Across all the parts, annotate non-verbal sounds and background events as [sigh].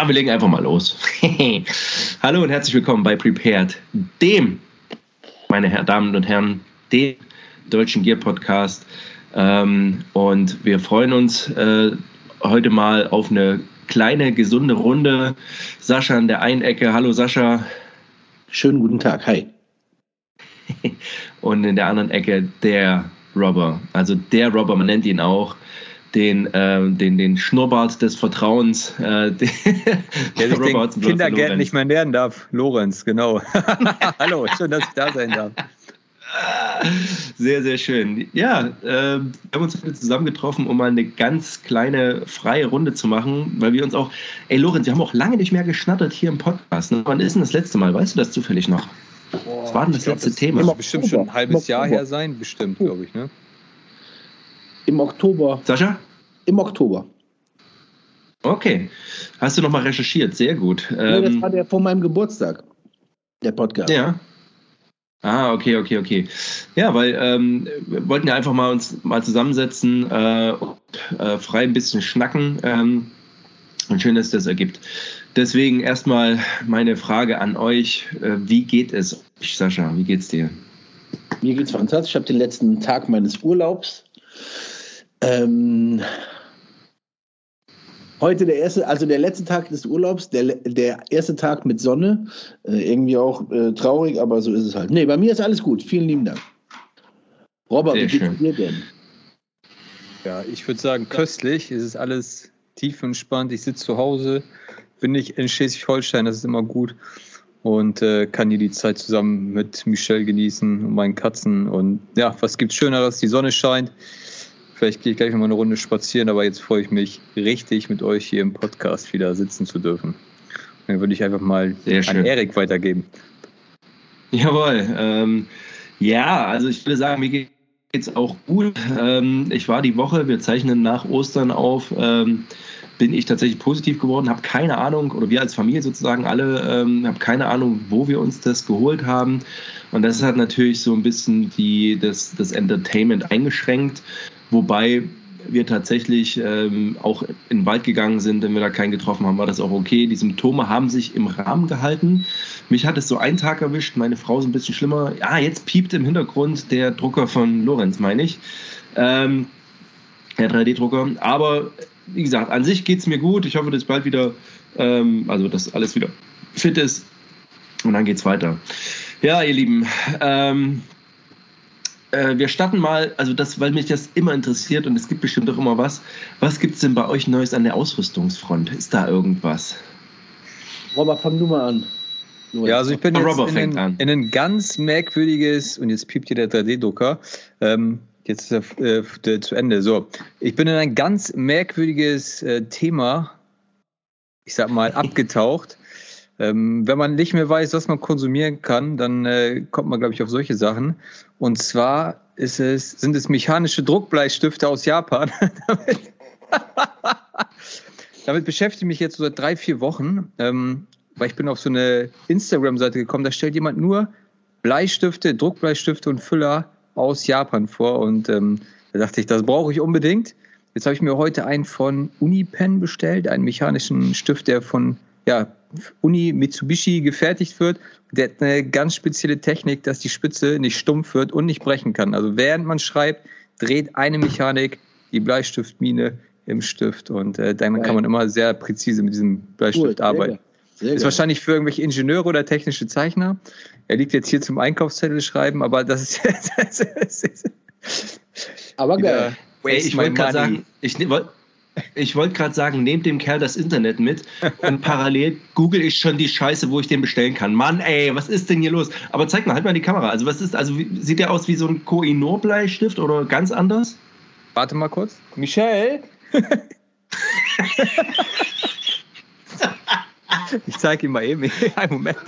Ah, wir legen einfach mal los. [laughs] Hallo und herzlich willkommen bei Prepared, dem, meine Damen und Herren, dem deutschen Gear Podcast. Ähm, und wir freuen uns äh, heute mal auf eine kleine, gesunde Runde. Sascha an der einen Ecke. Hallo Sascha. Schönen guten Tag. Hi. [laughs] und in der anderen Ecke der Robber. Also der Robber, man nennt ihn auch den, äh, den, den Schnurrbart des Vertrauens, äh, den, [laughs] der sich den Kindergärten nicht mehr nähern darf. Lorenz, genau. [laughs] Hallo, schön, dass ich da sein darf. Sehr, sehr schön. Ja, äh, wir haben uns heute zusammengetroffen, um mal eine ganz kleine freie Runde zu machen, weil wir uns auch, ey Lorenz, wir haben auch lange nicht mehr geschnattert hier im Podcast. Ne? Wann ist denn das letzte Mal? Weißt du das zufällig noch? Boah, Was war denn das glaub, letzte das Thema? Muss bestimmt schon ein halbes Jahr her sein, bestimmt, glaube ich, ne? Im Oktober. Sascha? Im Oktober. Okay. Hast du nochmal recherchiert? Sehr gut. Ja, das ähm, war der vor meinem Geburtstag, der Podcast. Ja. Ah, okay, okay, okay. Ja, weil ähm, wir wollten ja einfach mal uns mal zusammensetzen äh, äh, frei ein bisschen schnacken. Ähm, und schön, dass das ergibt. Deswegen erstmal meine Frage an euch. Äh, wie geht es euch, Sascha? Wie geht's dir? Mir geht's fantastisch. Ich habe den letzten Tag meines Urlaubs ähm, heute der erste, also der letzte Tag des Urlaubs, der, der erste Tag mit Sonne. Äh, irgendwie auch äh, traurig, aber so ist es halt. Nee, bei mir ist alles gut. Vielen lieben Dank. Robert, Sehr wie geht's dir denn? Ja, ich würde sagen, köstlich. Es ist alles tief entspannt. Ich sitze zu Hause, bin nicht in Schleswig-Holstein, das ist immer gut. Und äh, kann hier die Zeit zusammen mit Michelle genießen und meinen Katzen. Und ja, was gibt's Schöneres? Die Sonne scheint. Vielleicht gehe ich gleich noch mal eine Runde spazieren, aber jetzt freue ich mich richtig, mit euch hier im Podcast wieder sitzen zu dürfen. Dann würde ich einfach mal an Erik weitergeben. Jawohl. Ähm, ja, also ich würde sagen, mir geht es auch gut. Ähm, ich war die Woche, wir zeichnen nach Ostern auf, ähm, bin ich tatsächlich positiv geworden, habe keine Ahnung, oder wir als Familie sozusagen alle, ähm, habe keine Ahnung, wo wir uns das geholt haben. Und das hat natürlich so ein bisschen die, das, das Entertainment eingeschränkt. Wobei wir tatsächlich ähm, auch in den Wald gegangen sind, wenn wir da keinen getroffen haben, war das auch okay. Die Symptome haben sich im Rahmen gehalten. Mich hat es so einen Tag erwischt, meine Frau ist ein bisschen schlimmer. Ja, jetzt piept im Hintergrund der Drucker von Lorenz, meine ich. Ähm, der 3D-Drucker. Aber wie gesagt, an sich geht es mir gut. Ich hoffe, dass bald wieder, ähm, also dass alles wieder fit ist. Und dann geht's weiter. Ja, ihr Lieben, ähm, äh, wir starten mal, also das, weil mich das immer interessiert und es gibt bestimmt auch immer was. Was gibt es denn bei euch Neues an der Ausrüstungsfront? Ist da irgendwas? Robert, fang du mal an. Ja, also ich bin jetzt in ein, in ein, ganz merkwürdiges, und jetzt piept hier der 3D-Drucker, ähm, jetzt ist er äh, zu Ende. So, ich bin in ein ganz merkwürdiges äh, Thema, ich sag mal, [laughs] abgetaucht. Ähm, wenn man nicht mehr weiß, was man konsumieren kann, dann äh, kommt man, glaube ich, auf solche Sachen. Und zwar es, sind es mechanische Druckbleistifte aus Japan. [laughs] damit, [laughs] damit beschäftige ich mich jetzt so seit drei, vier Wochen, ähm, weil ich bin auf so eine Instagram-Seite gekommen, da stellt jemand nur Bleistifte, Druckbleistifte und Füller aus Japan vor. Und ähm, da dachte ich, das brauche ich unbedingt. Jetzt habe ich mir heute einen von Unipen bestellt, einen mechanischen Stift, der von ja, Uni Mitsubishi gefertigt wird. Der hat eine ganz spezielle Technik, dass die Spitze nicht stumpf wird und nicht brechen kann. Also während man schreibt, dreht eine Mechanik die Bleistiftmine im Stift und äh, dann kann man immer sehr präzise mit diesem Bleistift cool, arbeiten. Sehr ist wahrscheinlich für irgendwelche Ingenieure oder technische Zeichner. Er liegt jetzt hier zum Einkaufszettel schreiben, aber das ist. [laughs] aber geil. Hey, ich wollte gerade sagen, ich, ne, ich wollte gerade sagen, nehmt dem Kerl das Internet mit und [laughs] parallel google ich schon die Scheiße, wo ich den bestellen kann. Mann, ey, was ist denn hier los? Aber zeig mal, halt mal die Kamera. Also was ist, also sieht der aus wie so ein Koinor-Bleistift oder ganz anders? Warte mal kurz. Michelle? [laughs] ich zeige ihm mal eben. [laughs] Einen Moment.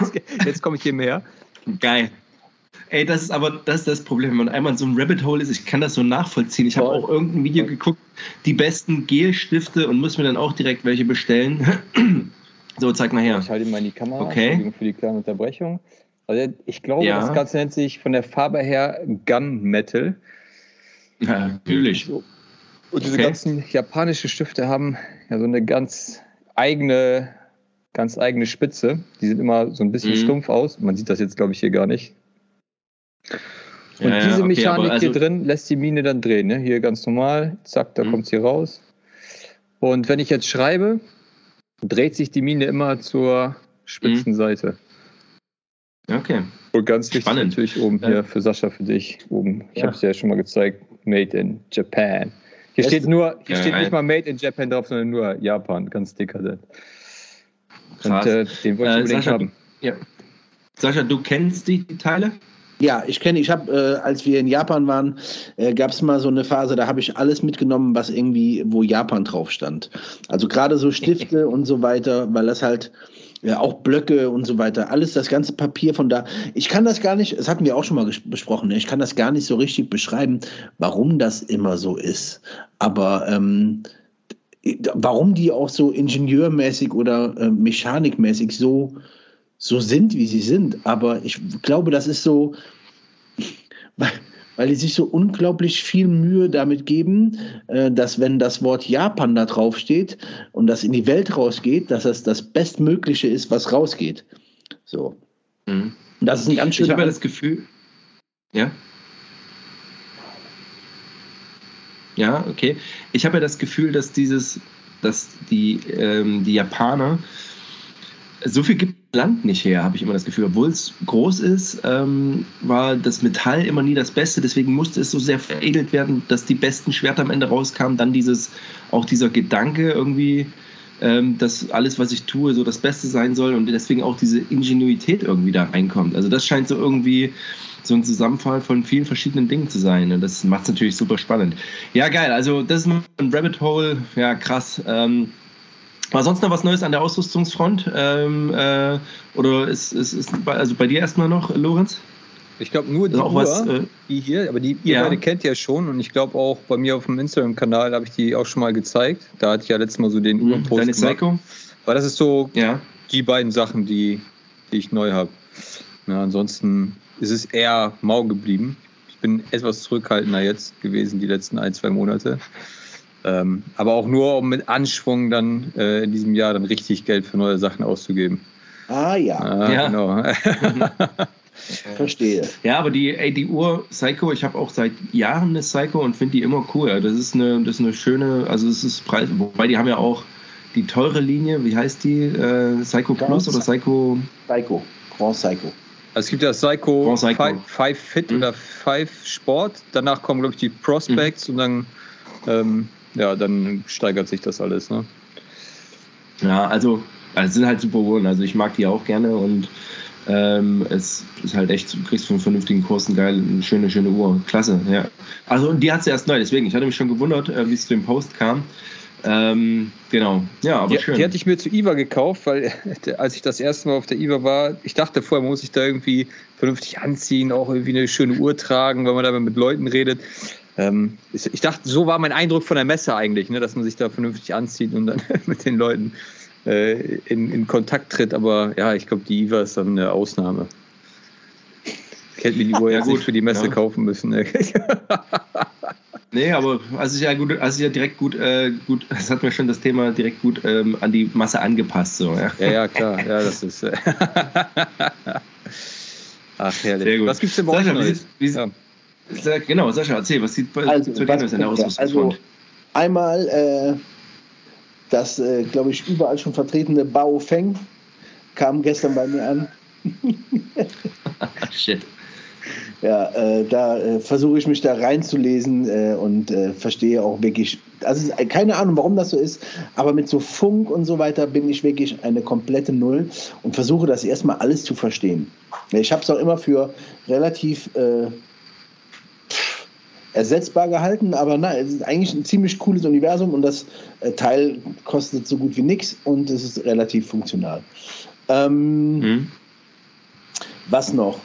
Jetzt, jetzt komme ich hier mehr. Geil. Ey, das ist aber das, ist das Problem, wenn man einmal in so einem Rabbit Hole ist. Ich kann das so nachvollziehen. Ich habe auch irgendein Video geguckt, die besten Gelstifte und muss mir dann auch direkt welche bestellen. [clears throat] so, zeig mal her. Ich halte mal in die Kamera. Okay. Für die kleine Unterbrechung. Also ich glaube, ja. das Ganze nennt sich von der Farbe her Gun Metal. Ja, natürlich. Und diese okay. ganzen japanischen Stifte haben ja so eine ganz eigene, ganz eigene Spitze. Die sieht immer so ein bisschen Mhm. stumpf aus. Man sieht das jetzt, glaube ich, hier gar nicht. Und Ja, diese okay, Mechanik aber hier also- drin lässt die Mine dann drehen. Ne? Hier ganz normal, zack, da Mhm. kommt sie raus. Und wenn ich jetzt schreibe, dreht sich die Mine immer zur spitzen Seite. Okay. Und ganz wichtig Spannend. natürlich oben Ja. hier für Sascha, für dich oben. Ich Ja. habe es dir ja schon mal gezeigt. Made in Japan. Hier Es- steht nur, hier Ja, steht nicht mal Made in Japan drauf, sondern nur Japan, ganz dekadent. Krass. Und äh, den wollte ich Äh, unbedingt Sascha, haben. Ja. Sascha, du kennst die Teile? Ja, ich kenne, ich habe, äh, als wir in Japan waren, äh, gab es mal so eine Phase, da habe ich alles mitgenommen, was irgendwie, wo Japan drauf stand. Also gerade so Stifte [laughs] und so weiter, weil das halt ja, auch Blöcke und so weiter, alles das ganze Papier von da. Ich kann das gar nicht, das hatten wir auch schon mal besprochen, ne? ich kann das gar nicht so richtig beschreiben, warum das immer so ist. Aber ähm, warum die auch so ingenieurmäßig oder äh, mechanikmäßig so, so sind, wie sie sind. Aber ich glaube, das ist so, weil, weil die sich so unglaublich viel Mühe damit geben, äh, dass wenn das Wort Japan da drauf steht und das in die Welt rausgeht, dass das das Bestmögliche ist, was rausgeht. So. Mhm. Das ist ein ganz Ich schöner. habe ja das Gefühl. Ja? Ja, okay. Ich habe ja das Gefühl, dass dieses, dass die, ähm, die Japaner so viel gibt Land nicht her, habe ich immer das Gefühl. Obwohl es groß ist, ähm, war das Metall immer nie das Beste. Deswegen musste es so sehr veredelt werden, dass die besten Schwerter am Ende rauskamen. Dann dieses, auch dieser Gedanke irgendwie, ähm, dass alles, was ich tue, so das Beste sein soll und deswegen auch diese Ingenuität irgendwie da reinkommt. Also das scheint so irgendwie so ein Zusammenfall von vielen verschiedenen Dingen zu sein. Und das macht es natürlich super spannend. Ja, geil. Also das ist ein Rabbit Hole. Ja, krass. Ähm, war sonst noch was Neues an der Ausrüstungsfront? Ähm, äh, oder ist, ist, ist bei, also bei dir erstmal noch, Lorenz? Ich glaube nur die Also auch Uhr, was, äh, die hier, aber die ihr ja. beide kennt ja schon und ich glaube auch bei mir auf dem Instagram-Kanal habe ich die auch schon mal gezeigt. Da hatte ich ja letztes Mal so den Uhrenpost Mhm. Deine gemacht. Psycho? Weil das ist so Ja. die beiden Sachen, die, die ich neu habe. Ja, ansonsten ist es eher mau geblieben. Ich bin etwas zurückhaltender jetzt gewesen die letzten ein, zwei Monate. Ähm, aber auch nur, um mit Anschwung dann äh, in diesem Jahr dann richtig Geld für neue Sachen auszugeben. ah ja, Ah, Ja. Genau. [laughs] [laughs] verstehe. Ja, aber die, ey, die Uhr Psycho, ich habe auch seit Jahren eine Psycho und finde die immer cool. Das ist eine, das ist eine schöne, also es ist Preis, wobei die haben ja auch die teure Linie, wie heißt die? Äh, Psycho Plus oder Psycho? Psycho, Grand Psycho. Also es gibt ja Psycho, Grand Psycho. 5, Five Fit Mhm. oder 5 Sport. Danach kommen, glaube ich, die Prospects und dann, ähm, ja, dann steigert sich das alles. Ne? Ja, also, also es sind halt super Uhren. Also ich mag die auch gerne und ähm, es ist halt echt, du kriegst für einen vernünftigen Kurs eine geile, eine schöne, schöne Uhr. Klasse, ja. Also und die hat sie erst neu, deswegen, ich hatte mich schon gewundert, äh, wie es zu dem Post kam. Ähm, genau, ja, aber Die, schön. die hatte ich mir zu IWA gekauft, weil [laughs] als ich das erste Mal auf der IWA war, ich dachte vorher, muss ich da irgendwie vernünftig anziehen, auch irgendwie eine schöne Uhr tragen, wenn man da mit Leuten redet. Ähm, ich ich dachte, so war mein Eindruck von der Messe eigentlich, ne, dass man sich da vernünftig anzieht und dann [laughs] mit den Leuten äh, in, in Kontakt tritt. Aber ja, ich glaube, die IWA ist dann eine Ausnahme. Ich hätte mir die Uhr Ja, jetzt gut, nicht für die Messe ja. kaufen müssen. Ne? [laughs] Nee, aber also ist ja gut, also ja direkt gut, äh, gut, [laughs] das hat mir schon das Thema direkt gut ähm, an die Masse angepasst, so, ja. Ja, ja, klar. Ja, das ist. Äh Ach, herrlich. Sehr gut. Was gibt's denn bei euch Sascha, wie Neues? sieht- wie sieht- ja. Genau, Sascha, erzähl, was sieht bei, Also, zu was aus in? Also, einmal äh, das, äh, glaube ich, überall schon vertretene Bao Feng kam gestern bei mir an. [laughs] Shit. Ja, äh, da äh, versuche ich mich da reinzulesen äh, und äh, verstehe auch wirklich, also keine Ahnung, warum das so ist, aber mit so Funk und so weiter bin ich wirklich eine komplette Null und versuche das erstmal alles zu verstehen. Ich habe es auch immer für relativ ersetzbar gehalten, aber na, es ist eigentlich ein ziemlich cooles Universum und das äh, Teil kostet so gut wie nichts und es ist relativ funktional. Ähm, Hm? was noch?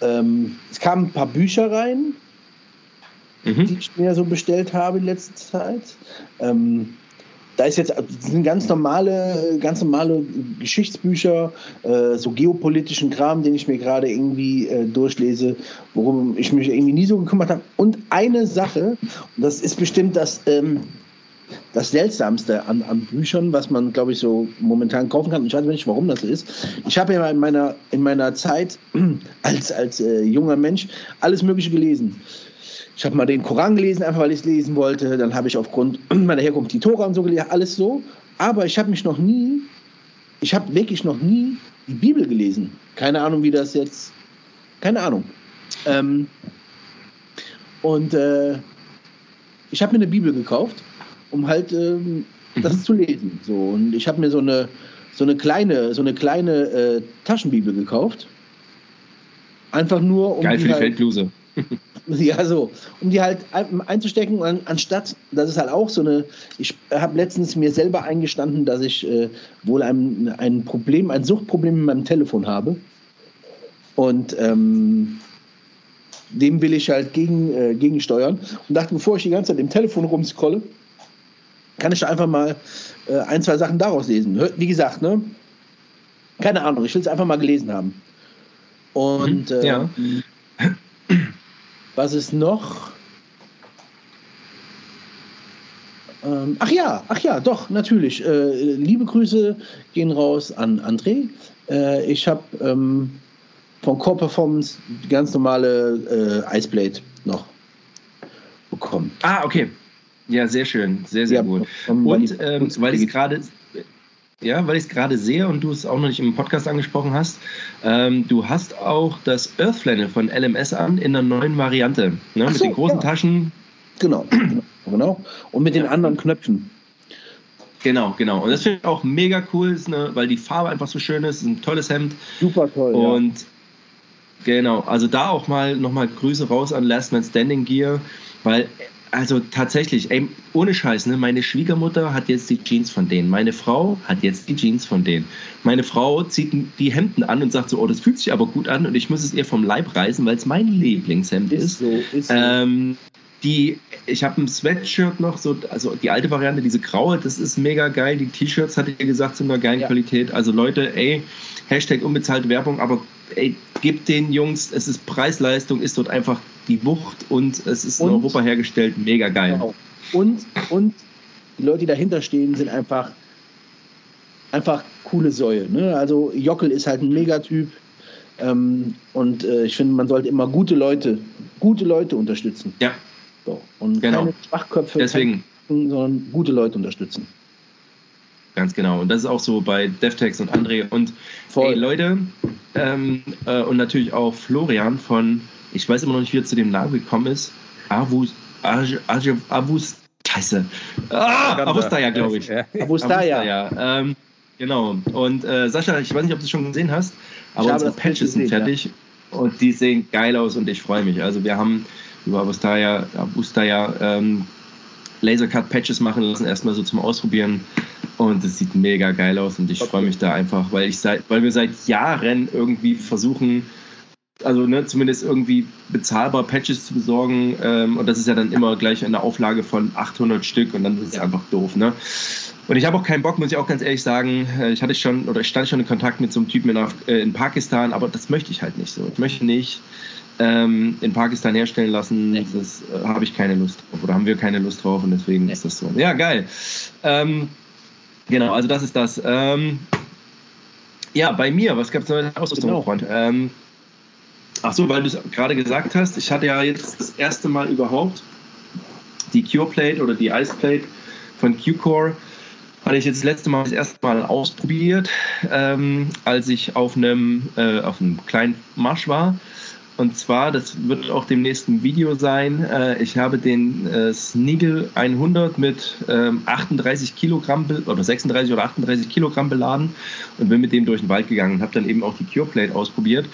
Ähm, es kamen ein paar Bücher rein, die Mhm. ich mir so bestellt habe in letzter Zeit. Ähm, da ist jetzt sind ganz normale, ganz normale Geschichtsbücher, äh, so geopolitischen Kram, den ich mir gerade irgendwie äh, durchlese, worum ich mich irgendwie nie so gekümmert habe. Und eine Sache, und das ist bestimmt das, ähm, das Seltsamste an, an Büchern, was man, glaube ich, so momentan kaufen kann. Ich weiß nicht, warum das ist. Ich habe ja in meiner, in meiner Zeit [clears throat] als, als äh, junger Mensch alles Mögliche gelesen. Ich habe mal den Koran gelesen, einfach weil ich es lesen wollte. Dann habe ich aufgrund [clears throat] meiner Herkunft die Tora und so gelesen, alles so. Aber ich habe mich noch nie, ich habe wirklich noch nie die Bibel gelesen. Keine Ahnung, wie das jetzt, keine Ahnung. Ähm, und äh, ich habe mir eine Bibel gekauft, um halt ähm, das mhm. zu lesen. So und ich habe mir so eine so eine kleine so eine kleine äh, Taschenbibel gekauft. Einfach nur um Geil für die halt, Feldbluse. [laughs] [laughs] ja, so, um die halt einzustecken, an, anstatt, das ist halt auch so eine, ich habe letztens mir selber eingestanden, dass ich äh, wohl ein, ein Problem, ein Suchtproblem mit meinem Telefon habe. Und ähm, dem will ich halt gegen, äh, gegensteuern und dachte, bevor ich die ganze Zeit im Telefon rumscrolle, kann ich da einfach mal äh, ein, zwei Sachen daraus lesen. Wie gesagt, ne? Keine Ahnung, ich will es einfach mal gelesen haben. Und äh, ja. [clears throat] was ist noch? Ähm, ach ja, ach ja, doch, natürlich. Äh, liebe Grüße gehen raus an André. Äh, ich habe ähm, von Core Performance die ganz normale äh, Iceblade noch bekommen. Ah, okay. Ja, sehr schön, sehr, sehr ja, gut. Und ähm, weil ich gerade ja, weil ich es gerade sehe und du es auch noch nicht im Podcast angesprochen hast, ähm, du hast auch das Earthflannel von LMS an in der neuen Variante, ne? mit so, den großen ja. Taschen. Genau, [clears throat] genau. Und mit den anderen Knöpfen. Genau, genau. Und das finde ich auch mega cool, eine, weil die Farbe einfach so schön ist. ist ein tolles Hemd. Super toll. Und ja. genau, also da auch mal nochmal Grüße raus an Last Man Standing Gear, weil also tatsächlich, ey, ohne Scheiß, ne? Meine Schwiegermutter hat jetzt die Jeans von denen. Meine Frau hat jetzt die Jeans von denen. Meine Frau zieht die Hemden an und sagt so, oh, das fühlt sich aber gut an und ich muss es ihr vom Leib reißen, weil es mein Lieblingshemd ist. ist. So, ist so. Ähm, die, ich habe ein Sweatshirt noch, so, also die alte Variante, diese graue, das ist mega geil. Die T-Shirts, hatte ich gesagt, sind einer geilen ja. Qualität. Also Leute, ey, Hashtag unbezahlte Werbung, aber ey, gebt den Jungs, es ist Preis-Leistung, ist dort einfach die Wucht und es ist und, in Europa hergestellt, mega geil. Genau. Und, und die Leute, die dahinter stehen, sind einfach, einfach coole Säue. Ne? Also Jockel ist halt ein Megatyp. Ähm, und äh, ich finde, man sollte immer gute Leute, gute Leute unterstützen. Ja. So. Und genau. keine Schwachköpfe, Deswegen. Keine, sondern gute Leute unterstützen. Ganz genau. Und das ist auch so bei DevTex und André. Und Voll. Ey, Leute, ähm, äh, und natürlich auch Florian von ich weiß immer noch nicht, wie er zu dem Namen gekommen ist. Avus, Avus, Scheiße. Ah, Avustaya, glaube ich. Avustaya. Ja. Ähm, genau. Und äh, Sascha, ich weiß nicht, ob du es schon gesehen hast, aber unsere Patches sind fertig ja. und die sehen geil aus und ich freue mich. Also wir haben über Avustaya, Avustaya ähm, Lasercut-Patches machen lassen, erstmal so zum Ausprobieren. Und es sieht mega geil aus und ich okay. freue mich da einfach, weil ich seit, weil wir seit Jahren irgendwie versuchen, also ne, zumindest irgendwie bezahlbar Patches zu besorgen. Ähm, und das ist ja dann immer gleich eine Auflage von 800 Stück und dann ist es ja. einfach doof. Ne? Und ich habe auch keinen Bock, muss ich auch ganz ehrlich sagen. Äh, ich hatte schon oder ich stand schon in Kontakt mit so einem Typen in, äh, in Pakistan, aber das möchte ich halt nicht so. Ich möchte nicht ähm, in Pakistan herstellen lassen. Nee. Das äh, habe ich keine Lust drauf oder haben wir keine Lust drauf und deswegen nee. ist das so. Ja, geil. Ähm, genau, also das ist das. Ähm, ja, bei mir, was gab es noch Ausrüstung, genau. Freund? Ach so, weil du es gerade gesagt hast, ich hatte ja jetzt das erste Mal überhaupt die Cure Plate oder die Ice Plate von Q-Core hatte ich jetzt das letzte Mal das erste Mal ausprobiert, ähm, als ich auf einem, äh, auf einem kleinen Marsch war. Und zwar, das wird auch dem nächsten Video sein, äh, ich habe den äh, Snigel 100 mit ähm, 38 Kilogramm oder 36 oder 38 Kilogramm beladen und bin mit dem durch den Wald gegangen und habe dann eben auch die Cure Plate ausprobiert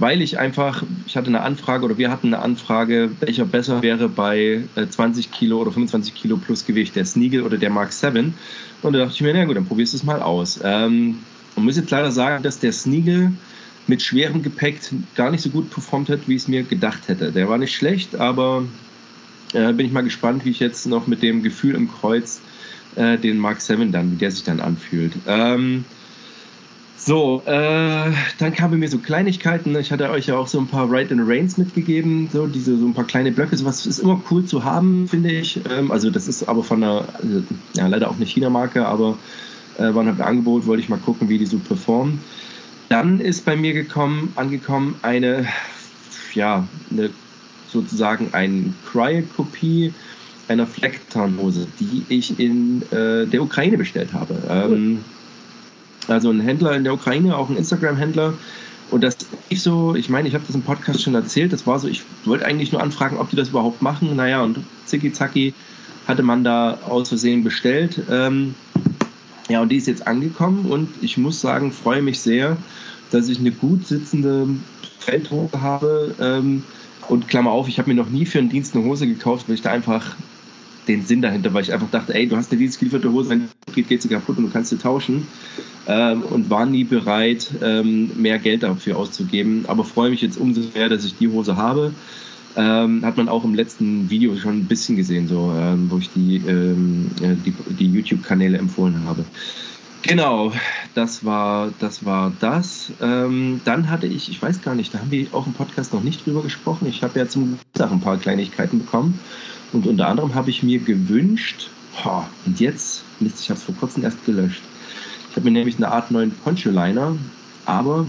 weil ich einfach, ich hatte eine Anfrage oder wir hatten eine Anfrage, welcher besser wäre bei 20 äh, Kilo oder 25 Kilo plus Gewicht, der Sneagle oder der Mark 7. Und da dachte ich mir, na gut, dann probierst du es mal aus. Ähm, und muss jetzt leider sagen, dass der Sneagle mit schwerem Gepäck gar nicht so gut performt hat, wie ich es mir gedacht hätte. Der war nicht schlecht, aber äh, bin ich mal gespannt, wie ich jetzt noch mit dem Gefühl im Kreuz äh, den Mark 7 dann, wie der sich dann anfühlt. Ähm, So, äh, dann kamen mir so Kleinigkeiten. Ich hatte euch ja auch so ein paar Ride and Rains mitgegeben, so diese so ein paar kleine Blöcke. Sowas ist immer cool zu haben, finde ich. Ähm, also das ist aber von einer, also, ja leider auch eine China-Marke, aber äh, war ein Angebot, wollte ich mal gucken, wie die so performen. Dann ist bei mir gekommen, angekommen eine, ja, eine, sozusagen eine Cryo-Kopie einer Flecktarnhose, die ich in äh, der Ukraine bestellt habe. Ähm, also ein Händler in der Ukraine, auch ein Instagram-Händler. Und das ich so, ich meine, ich habe das im Podcast schon erzählt, das war so, ich wollte eigentlich nur anfragen, ob die das überhaupt machen. Naja, und zicki zacki hatte man da aus Versehen bestellt. Ähm, ja, und die ist jetzt angekommen und ich muss sagen, freue mich sehr, dass ich eine gut sitzende Feldhose habe. Ähm, und Klammer auf, ich habe mir noch nie für einen Dienst eine Hose gekauft, weil ich da einfach den Sinn dahinter, weil ich einfach dachte, ey, du hast eine dienstgelieferte Hose, wenn geht, geht sie kaputt und du kannst sie tauschen. Ähm, und war nie bereit, ähm, mehr Geld dafür auszugeben. Aber freue mich jetzt umso mehr, dass ich die Hose habe. Ähm, hat man auch im letzten Video schon ein bisschen gesehen, so, ähm, wo ich die, ähm, äh, die, die YouTube-Kanäle empfohlen habe. Genau, das war das. War das. Ähm, dann hatte ich, ich weiß gar nicht, da haben wir auch im Podcast noch nicht drüber gesprochen. Ich habe ja zum Geburtstag ein paar Kleinigkeiten bekommen. Und unter anderem habe ich mir gewünscht, oh, und jetzt, Mist, ich habe es vor kurzem erst gelöscht. Ich habe mir nämlich eine Art neuen Poncho-Liner, aber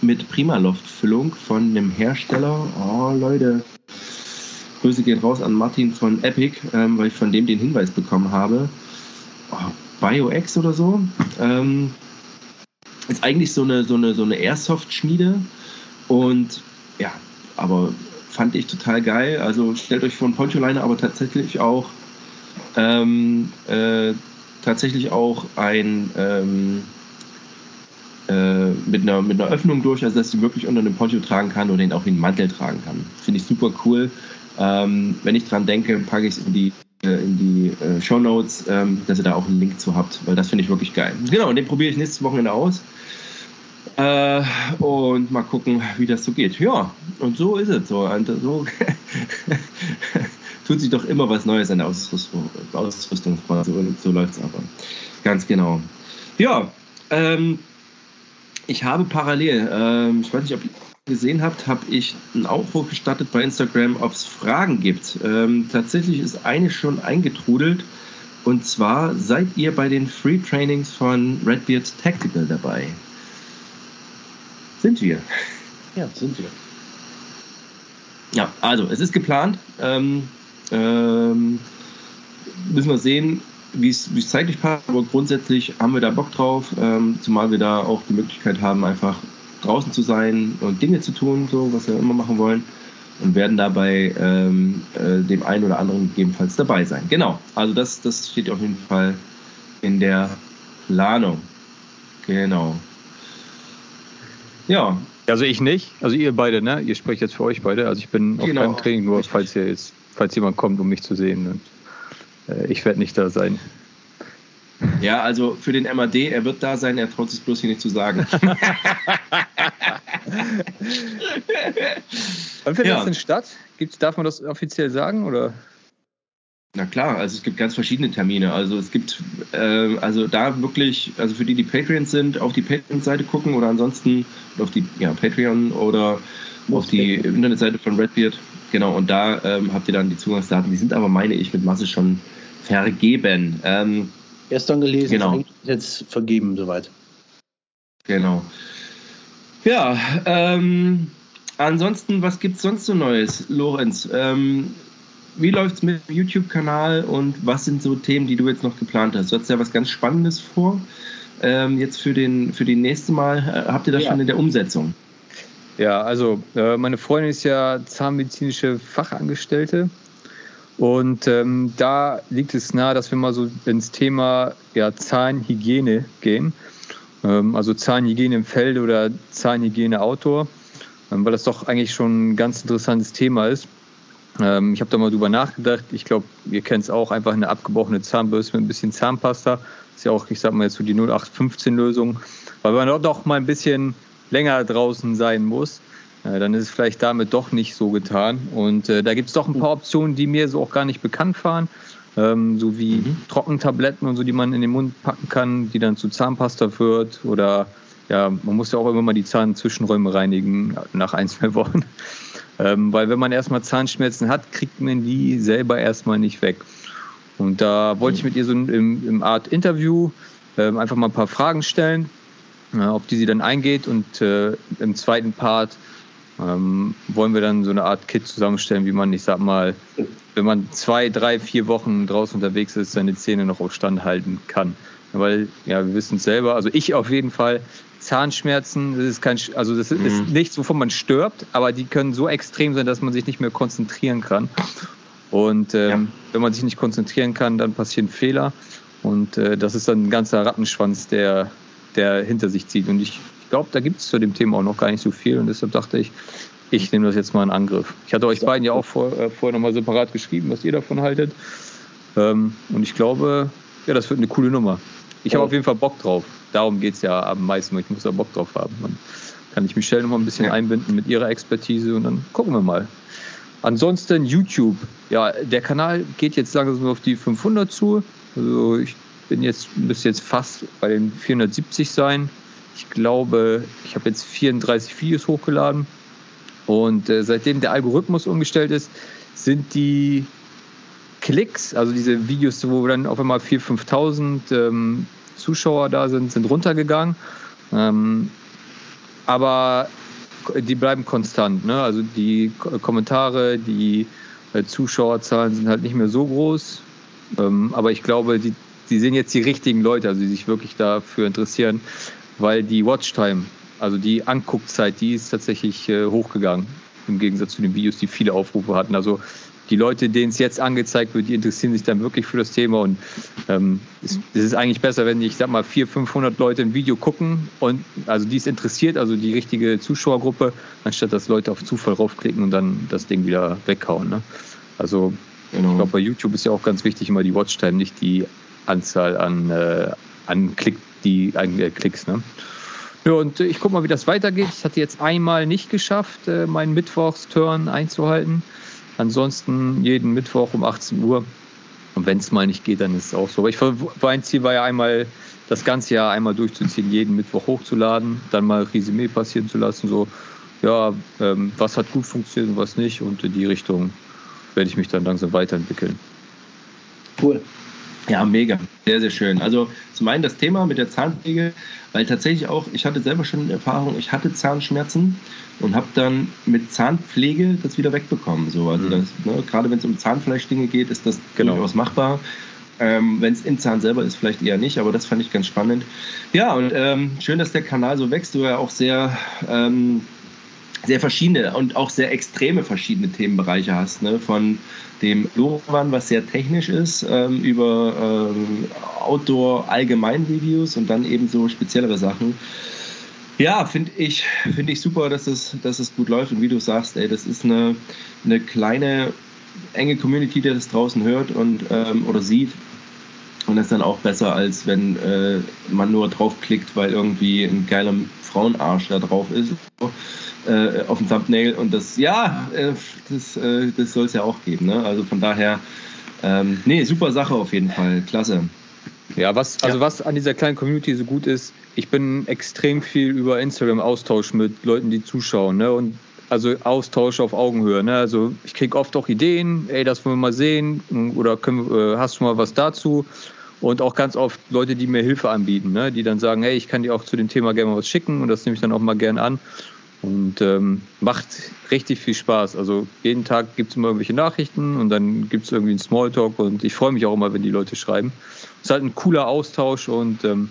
mit Primaloft-Füllung von einem Hersteller. Oh, Leute. Grüße gehen raus an Martin von Epic, ähm, weil ich von dem den Hinweis bekommen habe. Oh, BioX oder so. Ähm, ist eigentlich so eine, so eine, so eine Airsoft-Schmiede. Und ja, aber fand ich total geil. Also stellt euch vor einen Poncho-Liner, aber tatsächlich auch ähm, äh, tatsächlich auch ein ähm, äh, mit, einer, mit einer Öffnung durch, also dass du wirklich unter einem Poncho tragen kann oder ihn auch in den Mantel tragen kann. Finde ich super cool. Ähm, wenn ich dran denke, packe ich es in die in die äh, Show Notes, ähm, dass ihr da auch einen Link zu habt, weil das finde ich wirklich geil. Genau, und den probiere ich nächstes Wochenende aus. Äh, und mal gucken, wie das so geht. Ja, und so ist es so. Und so [laughs] tut sich doch immer was Neues an der Ausrüstung, Ausrüstungsfront. So, so läuft es aber. Ganz genau. Ja, ähm, ich habe parallel, ähm, ich weiß nicht, ob gesehen habt, habe ich einen Aufruf gestartet bei Instagram, ob es Fragen gibt. Ähm, tatsächlich ist eine schon eingetrudelt. Und zwar seid ihr bei den Free Trainings von Redbeard Tactical dabei? Sind wir. Ja, sind wir. Ja, also es ist geplant. Ähm, ähm, müssen wir sehen, wie es zeitlich passt, aber grundsätzlich haben wir da Bock drauf, ähm, zumal wir da auch die Möglichkeit haben, einfach draußen zu sein und Dinge zu tun, so was wir immer machen wollen und werden dabei ähm, äh, dem einen oder anderen gegebenenfalls dabei sein. Genau, also das, das steht auf jeden Fall in der Planung. Genau. Ja. Also ich nicht, also ihr beide, ne? Ihr sprecht jetzt für euch beide. Also ich bin genau. auf keinem Training, nur falls ihr jetzt, falls jemand kommt, um mich zu sehen. Und, äh, ich werde nicht da sein. Ja, also für den MAD, er wird da sein, er traut sich bloß hier nicht zu sagen. [laughs] Wann findet ja. das denn statt? Gibt's, darf man das offiziell sagen? Oder? Na klar, also es gibt ganz verschiedene Termine. Also es gibt, äh, also da wirklich, also für die, die Patreons sind, auf die Patreon-Seite gucken oder ansonsten auf die ja, Patreon oder auf die Internetseite von Redbeard. Genau, und da ähm, habt ihr dann die Zugangsdaten. Die sind aber, meine ich, mit Masse schon vergeben. Ähm, Gestern gelesen, genau. jetzt vergeben soweit. Genau. Ja, ähm, ansonsten, was gibt es sonst so Neues, Lorenz? Ähm, wie läuft es mit dem YouTube-Kanal und was sind so Themen, die du jetzt noch geplant hast? Du hast ja was ganz Spannendes vor. Ähm, jetzt für den für die nächste Mal. Äh, habt ihr das ja. schon in der Umsetzung? Ja, also äh, meine Freundin ist ja zahnmedizinische Fachangestellte und ähm, da liegt es nahe, dass wir mal so ins Thema ja, Zahnhygiene gehen. Ähm, also Zahnhygiene im Feld oder Zahnhygiene Outdoor, ähm, weil das doch eigentlich schon ein ganz interessantes Thema ist. Ähm, ich habe da mal drüber nachgedacht. Ich glaube, ihr kennt es auch, einfach eine abgebrochene Zahnbürste mit ein bisschen Zahnpasta. Das ist ja auch, ich sag mal jetzt so die 0815-Lösung. Weil man dort auch mal ein bisschen länger draußen sein muss, dann ist es vielleicht damit doch nicht so getan. Und äh, da gibt es doch ein paar Optionen, die mir so auch gar nicht bekannt waren. Ähm, so wie mhm. Trockentabletten und so, die man in den Mund packen kann, die dann zu Zahnpasta führt. Oder ja, man muss ja auch irgendwann mal die Zahnzwischenräume reinigen nach ein, zwei Wochen. [laughs] Ähm, weil wenn man erstmal Zahnschmerzen hat, kriegt man die selber erstmal nicht weg. Und da wollte ich mit ihr so im, im Art Interview ähm, einfach mal ein paar Fragen stellen, äh, auf die sie dann eingeht. Und äh, im zweiten Part ähm, wollen wir dann so eine Art Kit zusammenstellen, wie man, ich sag mal, wenn man zwei, drei, vier Wochen draußen unterwegs ist, seine Zähne noch auf Stand halten kann. Weil, ja, wir wissen es selber, also ich auf jeden Fall, Zahnschmerzen, das ist kein, also das ist mhm. nichts, wovon man stirbt, aber die können so extrem sein, dass man sich nicht mehr konzentrieren kann. Und ähm, ja. wenn man sich nicht konzentrieren kann, dann passieren Fehler. Und äh, das ist dann ein ganzer Rattenschwanz, der, der hinter sich zieht. Und ich glaube, da gibt es zu dem Thema auch noch gar nicht so viel. Und deshalb dachte ich, ich nehme das jetzt mal in Angriff. Ich hatte euch beiden ja auch vor, äh, vorher nochmal separat geschrieben, was ihr davon haltet. Ähm, und ich glaube, ja, das wird eine coole Nummer. Ich habe auf jeden Fall Bock drauf. Darum geht es ja am meisten. Ich muss da Bock drauf haben. Dann kann ich Michelle noch mal ein bisschen einbinden mit ihrer Expertise und dann gucken wir mal. Ansonsten YouTube. Ja, der Kanal geht jetzt langsam auf die 500 zu. Also ich bin jetzt, müsste jetzt fast bei den 470 sein. Ich glaube, ich habe jetzt 34 Videos hochgeladen. Und äh, seitdem der Algorithmus umgestellt ist, sind die Klicks, also diese Videos, wo dann auf einmal 4.000, 5.000 ähm, Zuschauer da sind, sind runtergegangen. Ähm, aber die bleiben konstant. Ne? Also die Kommentare, die äh, Zuschauerzahlen sind halt nicht mehr so groß. Ähm, aber ich glaube, die, die sehen jetzt die richtigen Leute, also die sich wirklich dafür interessieren, weil die Watchtime, also die Anguckzeit, die ist tatsächlich äh, hochgegangen im Gegensatz zu den Videos, die viele Aufrufe hatten. Also die Leute, denen es jetzt angezeigt wird, die interessieren sich dann wirklich für das Thema und ähm, es, es, ist eigentlich besser, wenn ich sag mal 400, 500 Leute ein Video gucken und also die es interessiert, also die richtige Zuschauergruppe, anstatt dass Leute auf Zufall raufklicken und dann das Ding wieder weghauen. Ne? Also genau. ich glaube bei YouTube ist ja auch ganz wichtig immer die Watchtime, nicht die Anzahl an, äh, an Klick, die äh, Klicks. Ne? Ja, und ich gucke mal, wie das weitergeht. Ich hatte jetzt einmal nicht geschafft, äh, meinen Mittwochsturn einzuhalten. Ansonsten jeden Mittwoch um 18 Uhr. Und wenn es mal nicht geht, dann ist es auch so. Aber ich, mein Ziel war ja einmal, das ganze Jahr einmal durchzuziehen, jeden Mittwoch hochzuladen, dann mal Resümee passieren zu lassen, so, ja, ähm, was hat gut funktioniert und was nicht. Und in die Richtung werde ich mich dann langsam weiterentwickeln. Cool. Ja, mega. Sehr, sehr schön. Also zum einen das Thema mit der Zahnpflege, weil tatsächlich auch, ich hatte selber schon Erfahrung, ich hatte Zahnschmerzen und habe dann mit Zahnpflege das wieder wegbekommen. So, also mhm. das, ne, gerade wenn es um Zahnfleischdinge geht, ist das genau. durchaus machbar. Ähm, wenn es im Zahn selber ist, vielleicht eher nicht, aber das fand ich ganz spannend. Ja, und ähm, schön, dass der Kanal so wächst. Du ja auch sehr, ähm, sehr verschiedene und auch sehr extreme verschiedene Themenbereiche hast. Ne? Von dem Loran, was sehr technisch ist, ähm, über ähm, Outdoor-Allgemein-Reviews und dann eben so speziellere Sachen. Ja, finde ich, find ich super, dass es, dass es gut läuft. Und wie du sagst, ey, das ist eine, eine kleine, enge Community, die das draußen hört und, ähm, oder sieht. Und das ist dann auch besser, als wenn äh, man nur draufklickt, weil irgendwie ein geiler Frauenarsch da drauf ist äh, auf dem Thumbnail. Und das, ja, äh, das, äh, das soll es ja auch geben. Ne? Also von daher, ähm, nee, super Sache auf jeden Fall. Klasse. Ja, was, also ja. was an dieser kleinen Community so gut ist, ich bin extrem viel über Instagram Austausch mit Leuten, die zuschauen, ne? Und also Austausch auf Augenhöhe, ne? Also ich kriege oft auch Ideen, ey, das wollen wir mal sehen, oder können, äh, hast du mal was dazu? Und auch ganz oft Leute, die mir Hilfe anbieten, ne? die dann sagen, hey, ich kann dir auch zu dem Thema gerne mal was schicken und das nehme ich dann auch mal gern an. Und ähm, macht richtig viel Spaß. Also jeden Tag gibt es immer irgendwelche Nachrichten und dann gibt es irgendwie einen Smalltalk und ich freue mich auch immer, wenn die Leute schreiben. Es ist halt ein cooler Austausch und ähm,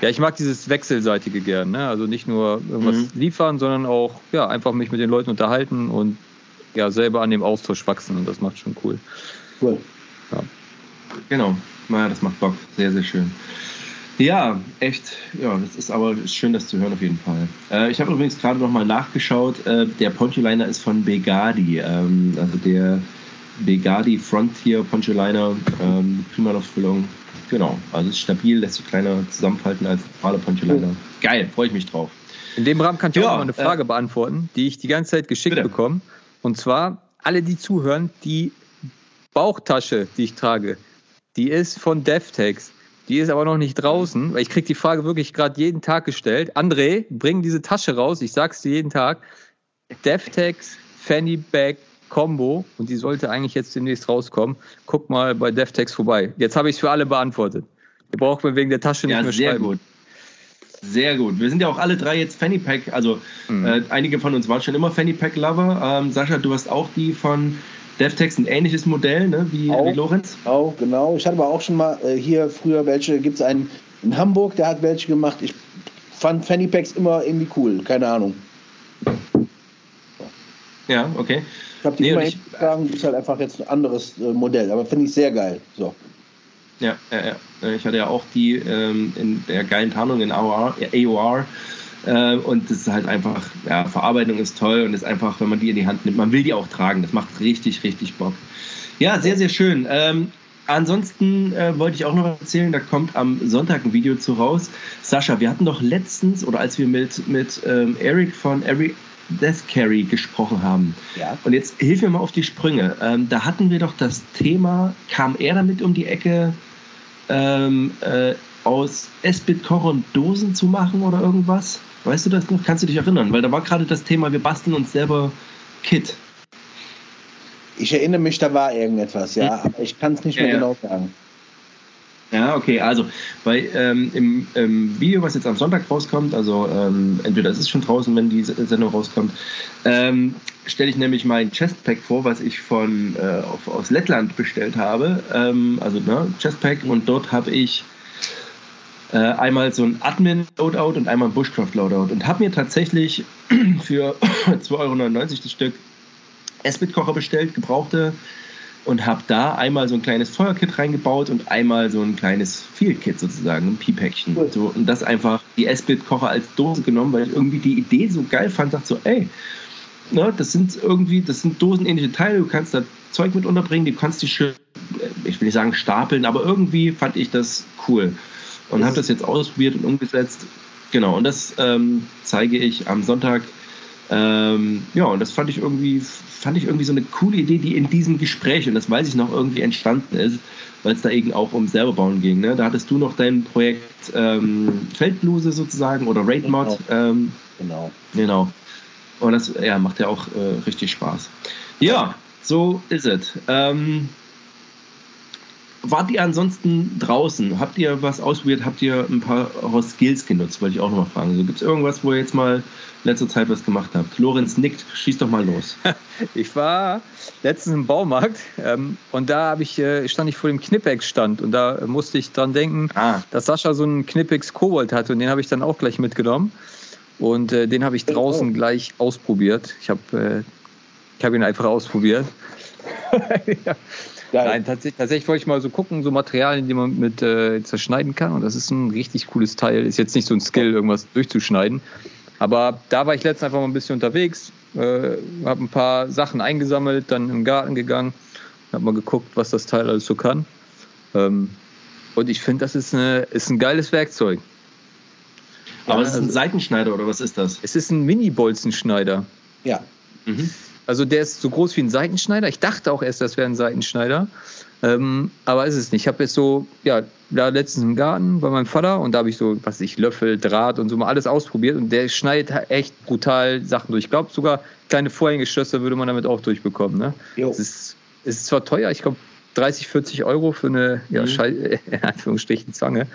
ja, ich mag dieses Wechselseitige gern. Ne? Also nicht nur irgendwas mhm. liefern, sondern auch ja, einfach mich mit den Leuten unterhalten und ja, selber an dem Austausch wachsen und das macht schon cool. Cool. Ja. Genau, naja, das macht Bock. Sehr, sehr schön. Ja, echt. Ja, das ist aber schön, das zu hören auf jeden Fall. Äh, ich habe übrigens gerade noch mal nachgeschaut. Äh, der Pontuliner ist von Begadi, ähm, also der Begadi Frontier Pontuliner, ähm, Primalauffüllung. Genau, also ist stabil, lässt sich kleiner zusammenfalten als normale Pontuliner. Oh. Geil, freue ich mich drauf. In dem Rahmen kann ich ja, auch noch eine Frage äh, beantworten, die ich die ganze Zeit geschickt bitte. bekomme. Und zwar, alle, die zuhören, die Bauchtasche, die ich trage, die ist von DevTex Die ist aber noch nicht draußen, weil ich kriege die Frage wirklich gerade jeden Tag gestellt. André, bring diese Tasche raus, ich sag's dir jeden Tag. DevTex Fanny Bag Combo und die sollte eigentlich jetzt demnächst rauskommen. Guck mal bei DevTex vorbei. Jetzt habe ich es für alle beantwortet. Ihr braucht mir wegen der Tasche nicht ja, mehr sehr schreiben. gut. Sehr gut. Wir sind ja auch alle drei jetzt Fanny Pack. Also Mhm. äh, einige von uns waren schon immer Fanny Pack Lover. Ähm, Sascha, du hast auch die von DevTex, ein ähnliches Modell, ne? wie, Auch. wie Lorenz. Auch, genau. Ich hatte aber auch schon mal äh, hier früher welche, gibt es einen in Hamburg, der hat welche gemacht. Ich fand Fanny Packs immer irgendwie cool, keine Ahnung. Ja, okay. Ich habe die Nee, immer ich- hingetragen, ist halt einfach jetzt ein anderes äh, Modell, aber finde ich sehr geil. So. Ja, ja, ja. Äh, Ich hatte ja auch die ähm, in der geilen Tarnung in AOR. AOR. Äh, und das ist halt einfach, ja, Verarbeitung ist toll und ist einfach, wenn man die in die Hand nimmt, man will die auch tragen. Das macht richtig, richtig Bock. Ja, sehr, sehr schön. Ähm, ansonsten äh, wollte ich auch noch erzählen, da kommt am Sonntag ein Video zu raus. Sascha, wir hatten doch letztens, oder als wir mit, mit ähm, Eric von Eric Death Carry gesprochen haben, Ja. und jetzt hilf mir mal auf die Sprünge. Ähm, da hatten wir doch das Thema, kam er damit um die Ecke, ähm, äh, aus Esbit Kocher und Dosen zu machen oder irgendwas? Weißt du das noch? Kannst du dich erinnern? Weil da war gerade das Thema, wir basteln uns selber Kit. Ich erinnere mich, da war irgendetwas, ja, aber ich kann es nicht mehr Ja, ja. genau sagen. Ja, okay, also bei, ähm, im, im Video, was jetzt am Sonntag rauskommt, also ähm, entweder es ist schon draußen, wenn die Sendung rauskommt, ähm, stelle ich nämlich mein Chestpack vor, was ich von äh, auf, aus Lettland bestellt habe. Ähm, also ne, Chestpack und dort habe ich äh, einmal so ein Admin-Loadout und einmal ein Bushcraft-Loadout und habe mir tatsächlich [clears throat] für [clears throat] 2,99 Euro das Stück Esbit-Kocher bestellt, gebrauchte und habe da einmal so ein kleines Feuerkit reingebaut und einmal so ein kleines Field-Kit sozusagen, ein Pi-Päckchen. Cool. So, und das einfach die Esbit-Kocher als Dose genommen, weil ich irgendwie die Idee so geil fand, dachte so, ey, ne, das sind irgendwie, das sind dosenähnliche Teile, du kannst da Zeug mit unterbringen, du kannst die schön, äh, ich will nicht sagen stapeln, aber irgendwie fand ich das cool und habe das jetzt ausprobiert und umgesetzt. Genau, und das ähm, zeige ich am Sonntag. Ähm, ja, und das fand ich irgendwie, fand ich irgendwie so eine coole Idee, die in diesem Gespräch, und das weiß ich noch, irgendwie entstanden ist, weil es da eben auch um selber bauen ging. Ne? Da hattest du noch dein Projekt ähm, Feldbluse sozusagen oder Raid Mod. Ähm, Genau. Genau. Und das ja, macht ja auch äh, richtig Spaß. Ja, so ist es. Ähm, wart ihr ansonsten draußen? Habt ihr was ausprobiert? Habt ihr ein paar eure Skills genutzt? Wollte ich auch nochmal fragen. Also, Gibt es irgendwas, wo ihr jetzt mal in letzter Zeit was gemacht habt? Lorenz nickt, schieß doch mal los. [laughs] Ich war letztens im Baumarkt ähm, und da ich, äh, stand ich vor dem Knipex-Stand und da musste ich dran denken, Ah, dass Sascha so einen Knipex Kobold hatte und den habe ich dann auch gleich mitgenommen. Und äh, den habe ich draußen Oh. gleich ausprobiert. Ich habe äh, ich hab ihn einfach ausprobiert. [laughs] [laughs] ja. Geil. Nein, tatsächlich, tatsächlich wollte ich mal so gucken, so Materialien, die man mit äh, zerschneiden kann. Und das ist ein richtig cooles Teil. Ist jetzt nicht so ein Skill, irgendwas durchzuschneiden. Aber da war ich letztens einfach mal ein bisschen unterwegs, äh, habe ein paar Sachen eingesammelt, dann im Garten gegangen, habe mal geguckt, was das Teil alles so kann. Ähm, und ich finde, das ist, eine, ist ein geiles Werkzeug. aber Ja, es ist ein also- Seitenschneider oder was ist das? Es ist ein Mini-Bolzenschneider. Ja. Mhm. Also der ist so groß wie ein Seitenschneider. Ich dachte auch erst, das wäre ein Seitenschneider. Ähm, aber ist es nicht. Ich habe jetzt so, ja, da letztens im Garten bei meinem Vater und da habe ich so, was weiß ich, Löffel, Draht und so mal alles ausprobiert und der schneidet echt brutal Sachen durch. Ich glaube, sogar kleine Vorhängeschlösser würde man damit auch durchbekommen. Ne? Es, ist, es ist zwar teuer, ich glaube 30, 40 Euro für eine, ja, Mhm. Schei [laughs] in Anführungsstrichen Zange.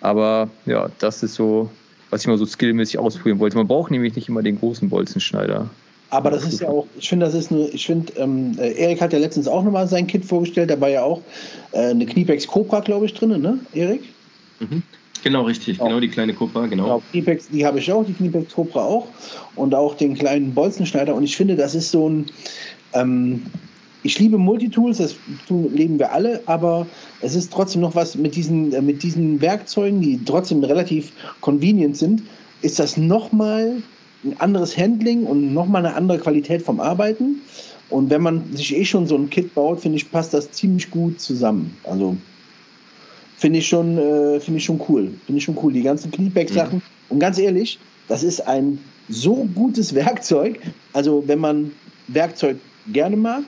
Aber ja, das ist so, was ich mal so skillmäßig ausprobieren wollte. Man braucht nämlich nicht immer den großen Bolzenschneider. Aber das ist ja auch, ich finde, das ist eine, ich finde, ähm, äh, Erik hat ja letztens auch nochmal sein Kit vorgestellt, da war ja auch äh, eine Kniepex Cobra, glaube ich, drin, ne, Erik? Mhm. Genau, richtig. Auch. Genau, die kleine Kuppa, genau. Genau, Kniepex, die habe ich auch, die Kniepex Cobra auch und auch den kleinen Bolzenschneider und ich finde, das ist so ein, ähm, ich liebe Multitools, das lieben wir alle, aber es ist trotzdem noch was mit diesen, äh, mit diesen Werkzeugen, die trotzdem relativ convenient sind, ist das nochmal ein anderes Handling und nochmal eine andere Qualität vom Arbeiten. Und wenn man sich eh schon so ein Kit baut, finde ich, passt das ziemlich gut zusammen. Also finde ich schon, äh, finde ich schon cool. Finde ich schon cool. Die ganzen Kniepack-Sachen. Und ganz ehrlich, das ist ein so gutes [laughs] Werkzeug. Also wenn man Werkzeug gerne mag,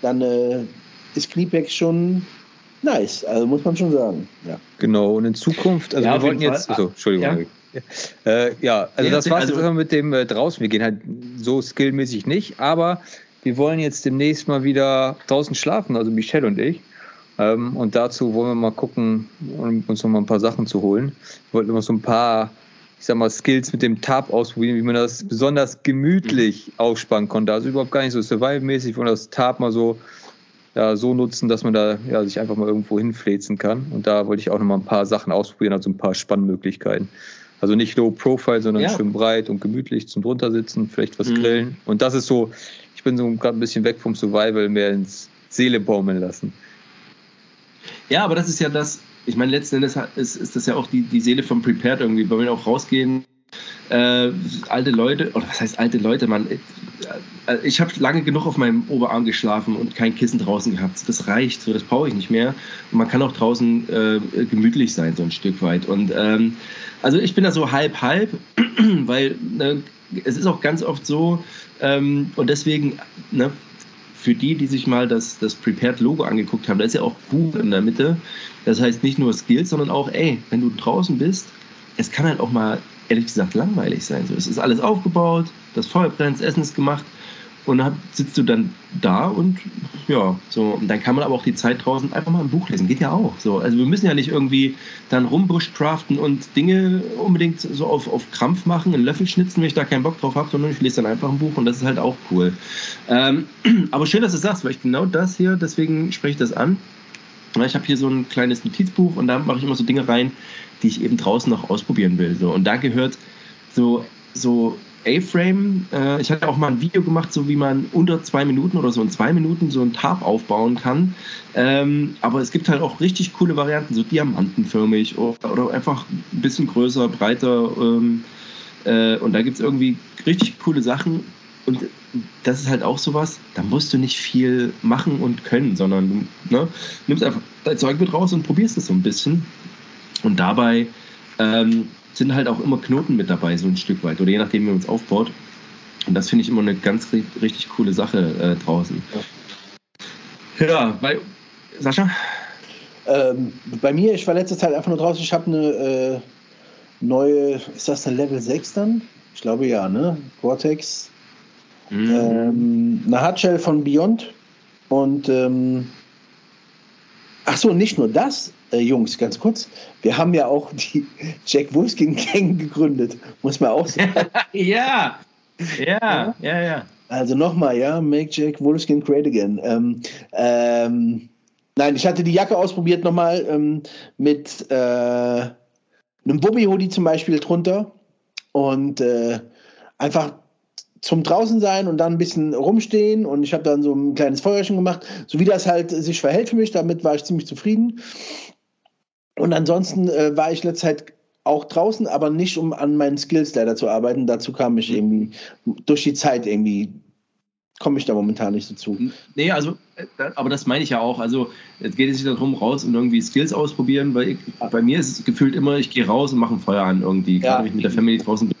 dann äh, ist Kniepack schon nice, also muss man schon sagen. Ja. Genau, und in Zukunft, also Ja, wir wollten jetzt, also, Entschuldigung. Ja. [laughs] Äh, ja, also das war's also- jetzt immer mit dem äh, draußen. Wir gehen halt so skillmäßig nicht, aber wir wollen jetzt demnächst mal wieder draußen schlafen, also Michelle und ich. Ähm, und dazu wollen wir mal gucken, um uns noch mal ein paar Sachen zu holen. Wir wollten immer so ein paar, ich sag mal, Skills mit dem Tab ausprobieren, wie man das besonders gemütlich aufspannen konnte. Also überhaupt gar nicht so survival-mäßig, sondern das Tab mal so, ja, so nutzen, dass man da ja, sich einfach mal irgendwo hinfläzen kann. Und da wollte ich auch noch mal ein paar Sachen ausprobieren, also ein paar Spannmöglichkeiten. Also nicht low profile, sondern Ja. schön breit und gemütlich zum drunter sitzen, vielleicht was Mhm. grillen. Und das ist so, ich bin so gerade ein bisschen weg vom Survival, mehr ins Seele baumeln lassen. Ja, aber das ist ja das, ich meine, letzten Endes ist, ist das ja auch die, die Seele von Prepared irgendwie, weil wir auch rausgehen, äh, alte Leute, oder was heißt alte Leute, man, äh, ich habe lange genug auf meinem Oberarm geschlafen und kein Kissen draußen gehabt. Das reicht, so das brauche ich nicht mehr. Und man kann auch draußen äh, gemütlich sein, so ein Stück weit. Und ähm, also ich bin da so halb halb, [clears throat] weil ne, es ist auch ganz oft so, ähm, und deswegen, ne, für die, die sich mal das, das Prepared-Logo angeguckt haben, da ist ja auch Buch in der Mitte. Das heißt nicht nur Skills, sondern auch, ey, wenn du draußen bist, es kann halt auch mal, ehrlich gesagt, langweilig sein. So, es ist alles aufgebaut, das Feuer brennt, das Essen ist gemacht und dann sitzt du dann da und ja, so, und dann kann man aber auch die Zeit draußen einfach mal ein Buch lesen. Geht ja auch. So, also wir müssen ja nicht irgendwie dann rumbushcraften und Dinge unbedingt so auf, auf Krampf machen, einen Löffel schnitzen, wenn ich da keinen Bock drauf habe, sondern ich lese dann einfach ein Buch und das ist halt auch cool. Ähm, [clears throat] aber schön, dass du sagst, weil ich genau das hier, deswegen spreche ich das an. Ich habe hier so ein kleines Notizbuch und da mache ich immer so Dinge rein, die ich eben draußen noch ausprobieren will. So. Und da gehört so, so A-Frame. Äh, ich hatte auch mal ein Video gemacht, so wie man unter zwei Minuten oder so in zwei Minuten so ein Tarp aufbauen kann. Ähm, aber es gibt halt auch richtig coole Varianten, so diamantenförmig oder, oder einfach ein bisschen größer, breiter. Ähm, äh, und da gibt es irgendwie richtig coole Sachen. Und das ist halt auch sowas, da musst du nicht viel machen und können, sondern du ne, nimmst einfach dein Zeug mit raus und probierst es so ein bisschen. Und dabei ähm, sind halt auch immer Knoten mit dabei, so ein Stück weit, oder je nachdem, wie man es aufbaut. Und das finde ich immer eine ganz ri- richtig coole Sache äh, draußen. Ja, bei Sascha? Ähm, bei mir, ich war letzte Zeit einfach nur draußen, ich habe eine äh, neue, ist das eine Level 6 dann? Ich glaube ja, ne? Vortex. Mhm. Ähm, eine Hardshell von Beyond. Und ähm, ach so, nicht nur das, äh, Jungs, ganz kurz. Wir haben ja auch die [laughs] Jack Wolfskin Gang gegründet, muss man auch sagen. [laughs] ja, ja, ja, ja. Also nochmal, ja, Make Jack Wolfskin Great Again. Ähm, ähm, nein, ich hatte die Jacke ausprobiert nochmal ähm, mit äh, einem Bobby-Hoodie zum Beispiel drunter und äh, einfach zum draußen sein und dann ein bisschen rumstehen und ich habe dann so ein kleines Feuerchen gemacht, so wie das halt sich verhält für mich, damit war ich ziemlich zufrieden. Und ansonsten äh, war ich letzte Zeit auch draußen, aber nicht um an meinen Skills leider zu arbeiten. Dazu kam ich irgendwie durch die Zeit irgendwie komme ich da momentan nicht so zu. Nee, also, äh, aber das meine ich ja auch. Also, es geht jetzt nicht darum, raus und irgendwie Skills ausprobieren, weil ich, bei mir ist es gefühlt immer, ich gehe raus und mache ein Feuer an irgendwie, Ja. gerade wenn ich mit der Family draußen bin,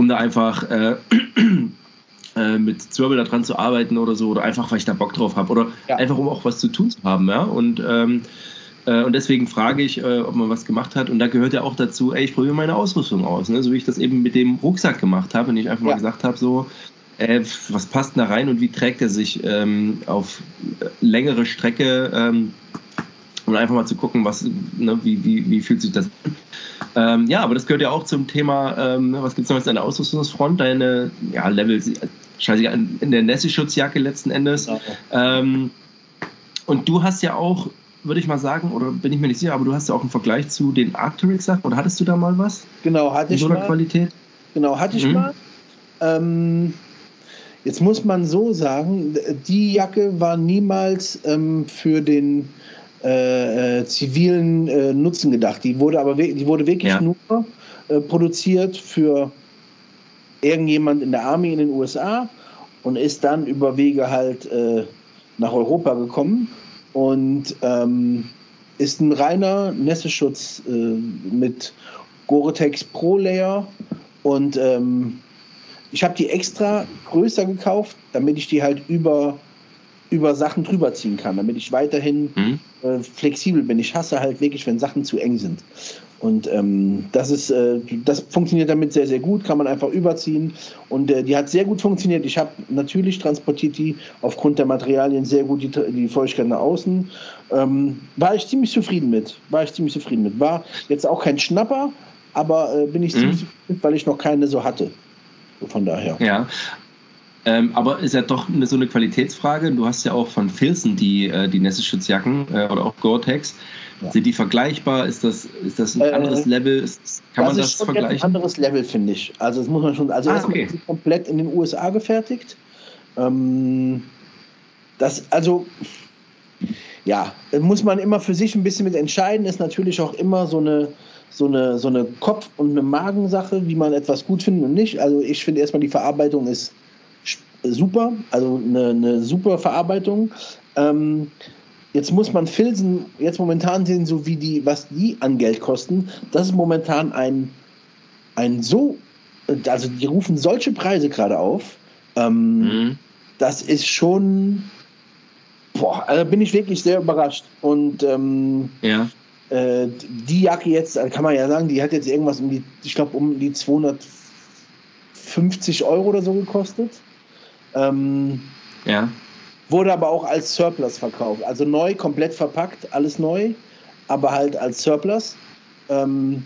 um da einfach äh, [clears throat] äh, mit Zwirbel da dran zu arbeiten oder so, oder einfach, weil ich da Bock drauf habe, oder Ja. einfach, um auch was zu tun zu haben, ja. Und, ähm, äh, und deswegen frage ich, äh, ob man was gemacht hat. Und da gehört ja auch dazu, ey, ich probiere meine Ausrüstung aus, ne? so wie ich das eben mit dem Rucksack gemacht habe und ich einfach Ja. mal gesagt habe, so, äh, was passt da rein und wie trägt er sich ähm, auf längere Strecke ähm, und einfach mal zu gucken, was, ne, wie, wie, wie fühlt sich das an. Ähm, ja, aber das gehört ja auch zum Thema, ähm, was gibt es noch jetzt an der Ausrüstungsfront? Deine ja, Level, scheiße, in der Nässe-Schutzjacke letzten Endes. Ähm, und du hast ja auch, würde ich mal sagen, oder bin ich mir nicht sicher, aber du hast ja auch einen Vergleich zu den Arcturix-Sachen, oder hattest du da mal was? Genau, hatte In ich so einer mal. Qualität? Genau, hatte ich Mhm. mal. Ähm, jetzt muss man so sagen, die Jacke war niemals ähm, für den äh, äh, zivilen äh, Nutzen gedacht. Die wurde aber die wurde wirklich Ja. nur äh, produziert für irgendjemand in der Army in den USA und ist dann über Wege halt äh, nach Europa gekommen und ähm, ist ein reiner Nässeschutz äh, mit Gore-Tex Pro Layer und ähm, ich habe die extra größer gekauft, damit ich die halt über über Sachen drüber ziehen kann, damit ich weiterhin mhm. äh, flexibel bin. Ich hasse halt wirklich, wenn Sachen zu eng sind. Und ähm, das ist, äh, das funktioniert damit sehr, sehr gut, kann man einfach überziehen. Und äh, die hat sehr gut funktioniert. Ich habe natürlich transportiert die aufgrund der Materialien sehr gut die, die Feuchtigkeit nach außen. Ähm, war ich ziemlich zufrieden mit. War ich ziemlich zufrieden mit. War jetzt auch kein Schnapper, aber äh, bin ich mhm. ziemlich zufrieden mit, weil ich noch keine so hatte. Von daher. Ja, ähm, aber ist ja doch eine, so eine Qualitätsfrage. Du hast ja auch von Filzen die, äh, die Nässe-Schutzjacken äh, oder auch Gore-Tex. Ja. Sind die vergleichbar? Ist das, ist das ein äh, anderes Level? Ist, kann das man das ist schon vergleichen? ein anderes Level, finde ich. Also das muss man schon. Also ah, okay. komplett in den USA gefertigt. Ähm, das, also ja, muss man immer für sich ein bisschen mit entscheiden. Ist natürlich auch immer so eine so eine, so eine Kopf- und eine Magensache, wie man etwas gut findet und nicht. Also ich finde erstmal die Verarbeitung ist super, also eine, eine super Verarbeitung. Ähm, jetzt muss man Filzen jetzt momentan sehen, so wie die, was die an Geld kosten. Das ist momentan ein, ein so, also die rufen solche Preise gerade auf. Ähm, mhm. Das ist schon, boah, also bin ich wirklich sehr überrascht. Und ähm, ja. äh, die Jacke jetzt, also kann man ja sagen, die hat jetzt irgendwas um die, ich glaube, um die 250 Euro oder so gekostet. Ähm, ja. Wurde aber auch als Surplus verkauft. Also neu, komplett verpackt, alles neu, aber halt als Surplus. Ähm,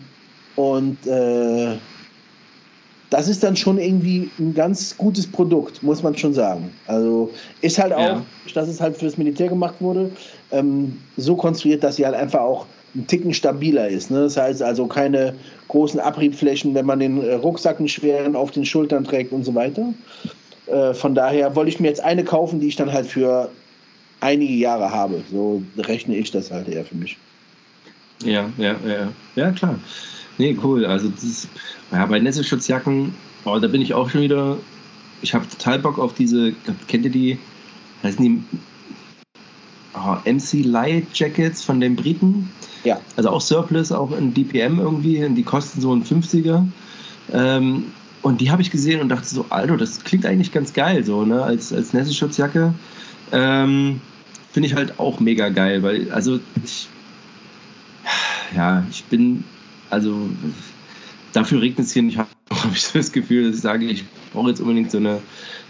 und äh, das ist dann schon irgendwie ein ganz gutes Produkt, muss man schon sagen. Also ist halt auch, ja. dass es halt fürs Militär gemacht wurde, ähm, so konstruiert, dass sie halt einfach auch ein Ticken stabiler ist. Ne? Das heißt also keine großen Abriebflächen, wenn man den Rucksack schweren auf den Schultern trägt und so weiter. Äh, von daher wollte ich mir jetzt eine kaufen, die ich dann halt für einige Jahre habe. So rechne ich das halt eher für mich. Ja, ja, ja. Ja, klar. Nee, cool. Also das ist, ja, bei Nässeschutzjacken, oh, da bin ich auch schon wieder. Ich habe total Bock auf diese, kennt ihr die, heißen die oh, MC Light Jackets von den Briten? Ja. Also auch Surplus, auch in DPM irgendwie, die kosten so ein 50er. Ähm, und die habe ich gesehen und dachte so, Alter, das klingt eigentlich ganz geil, so, ne, als, als Nässe-Schutzjacke. Ähm, Finde ich halt auch mega geil, weil, also, ich, ja, ich bin, also, dafür regnet es hier nicht, [laughs] habe ich so das Gefühl, dass ich sage, ich brauche jetzt unbedingt so eine,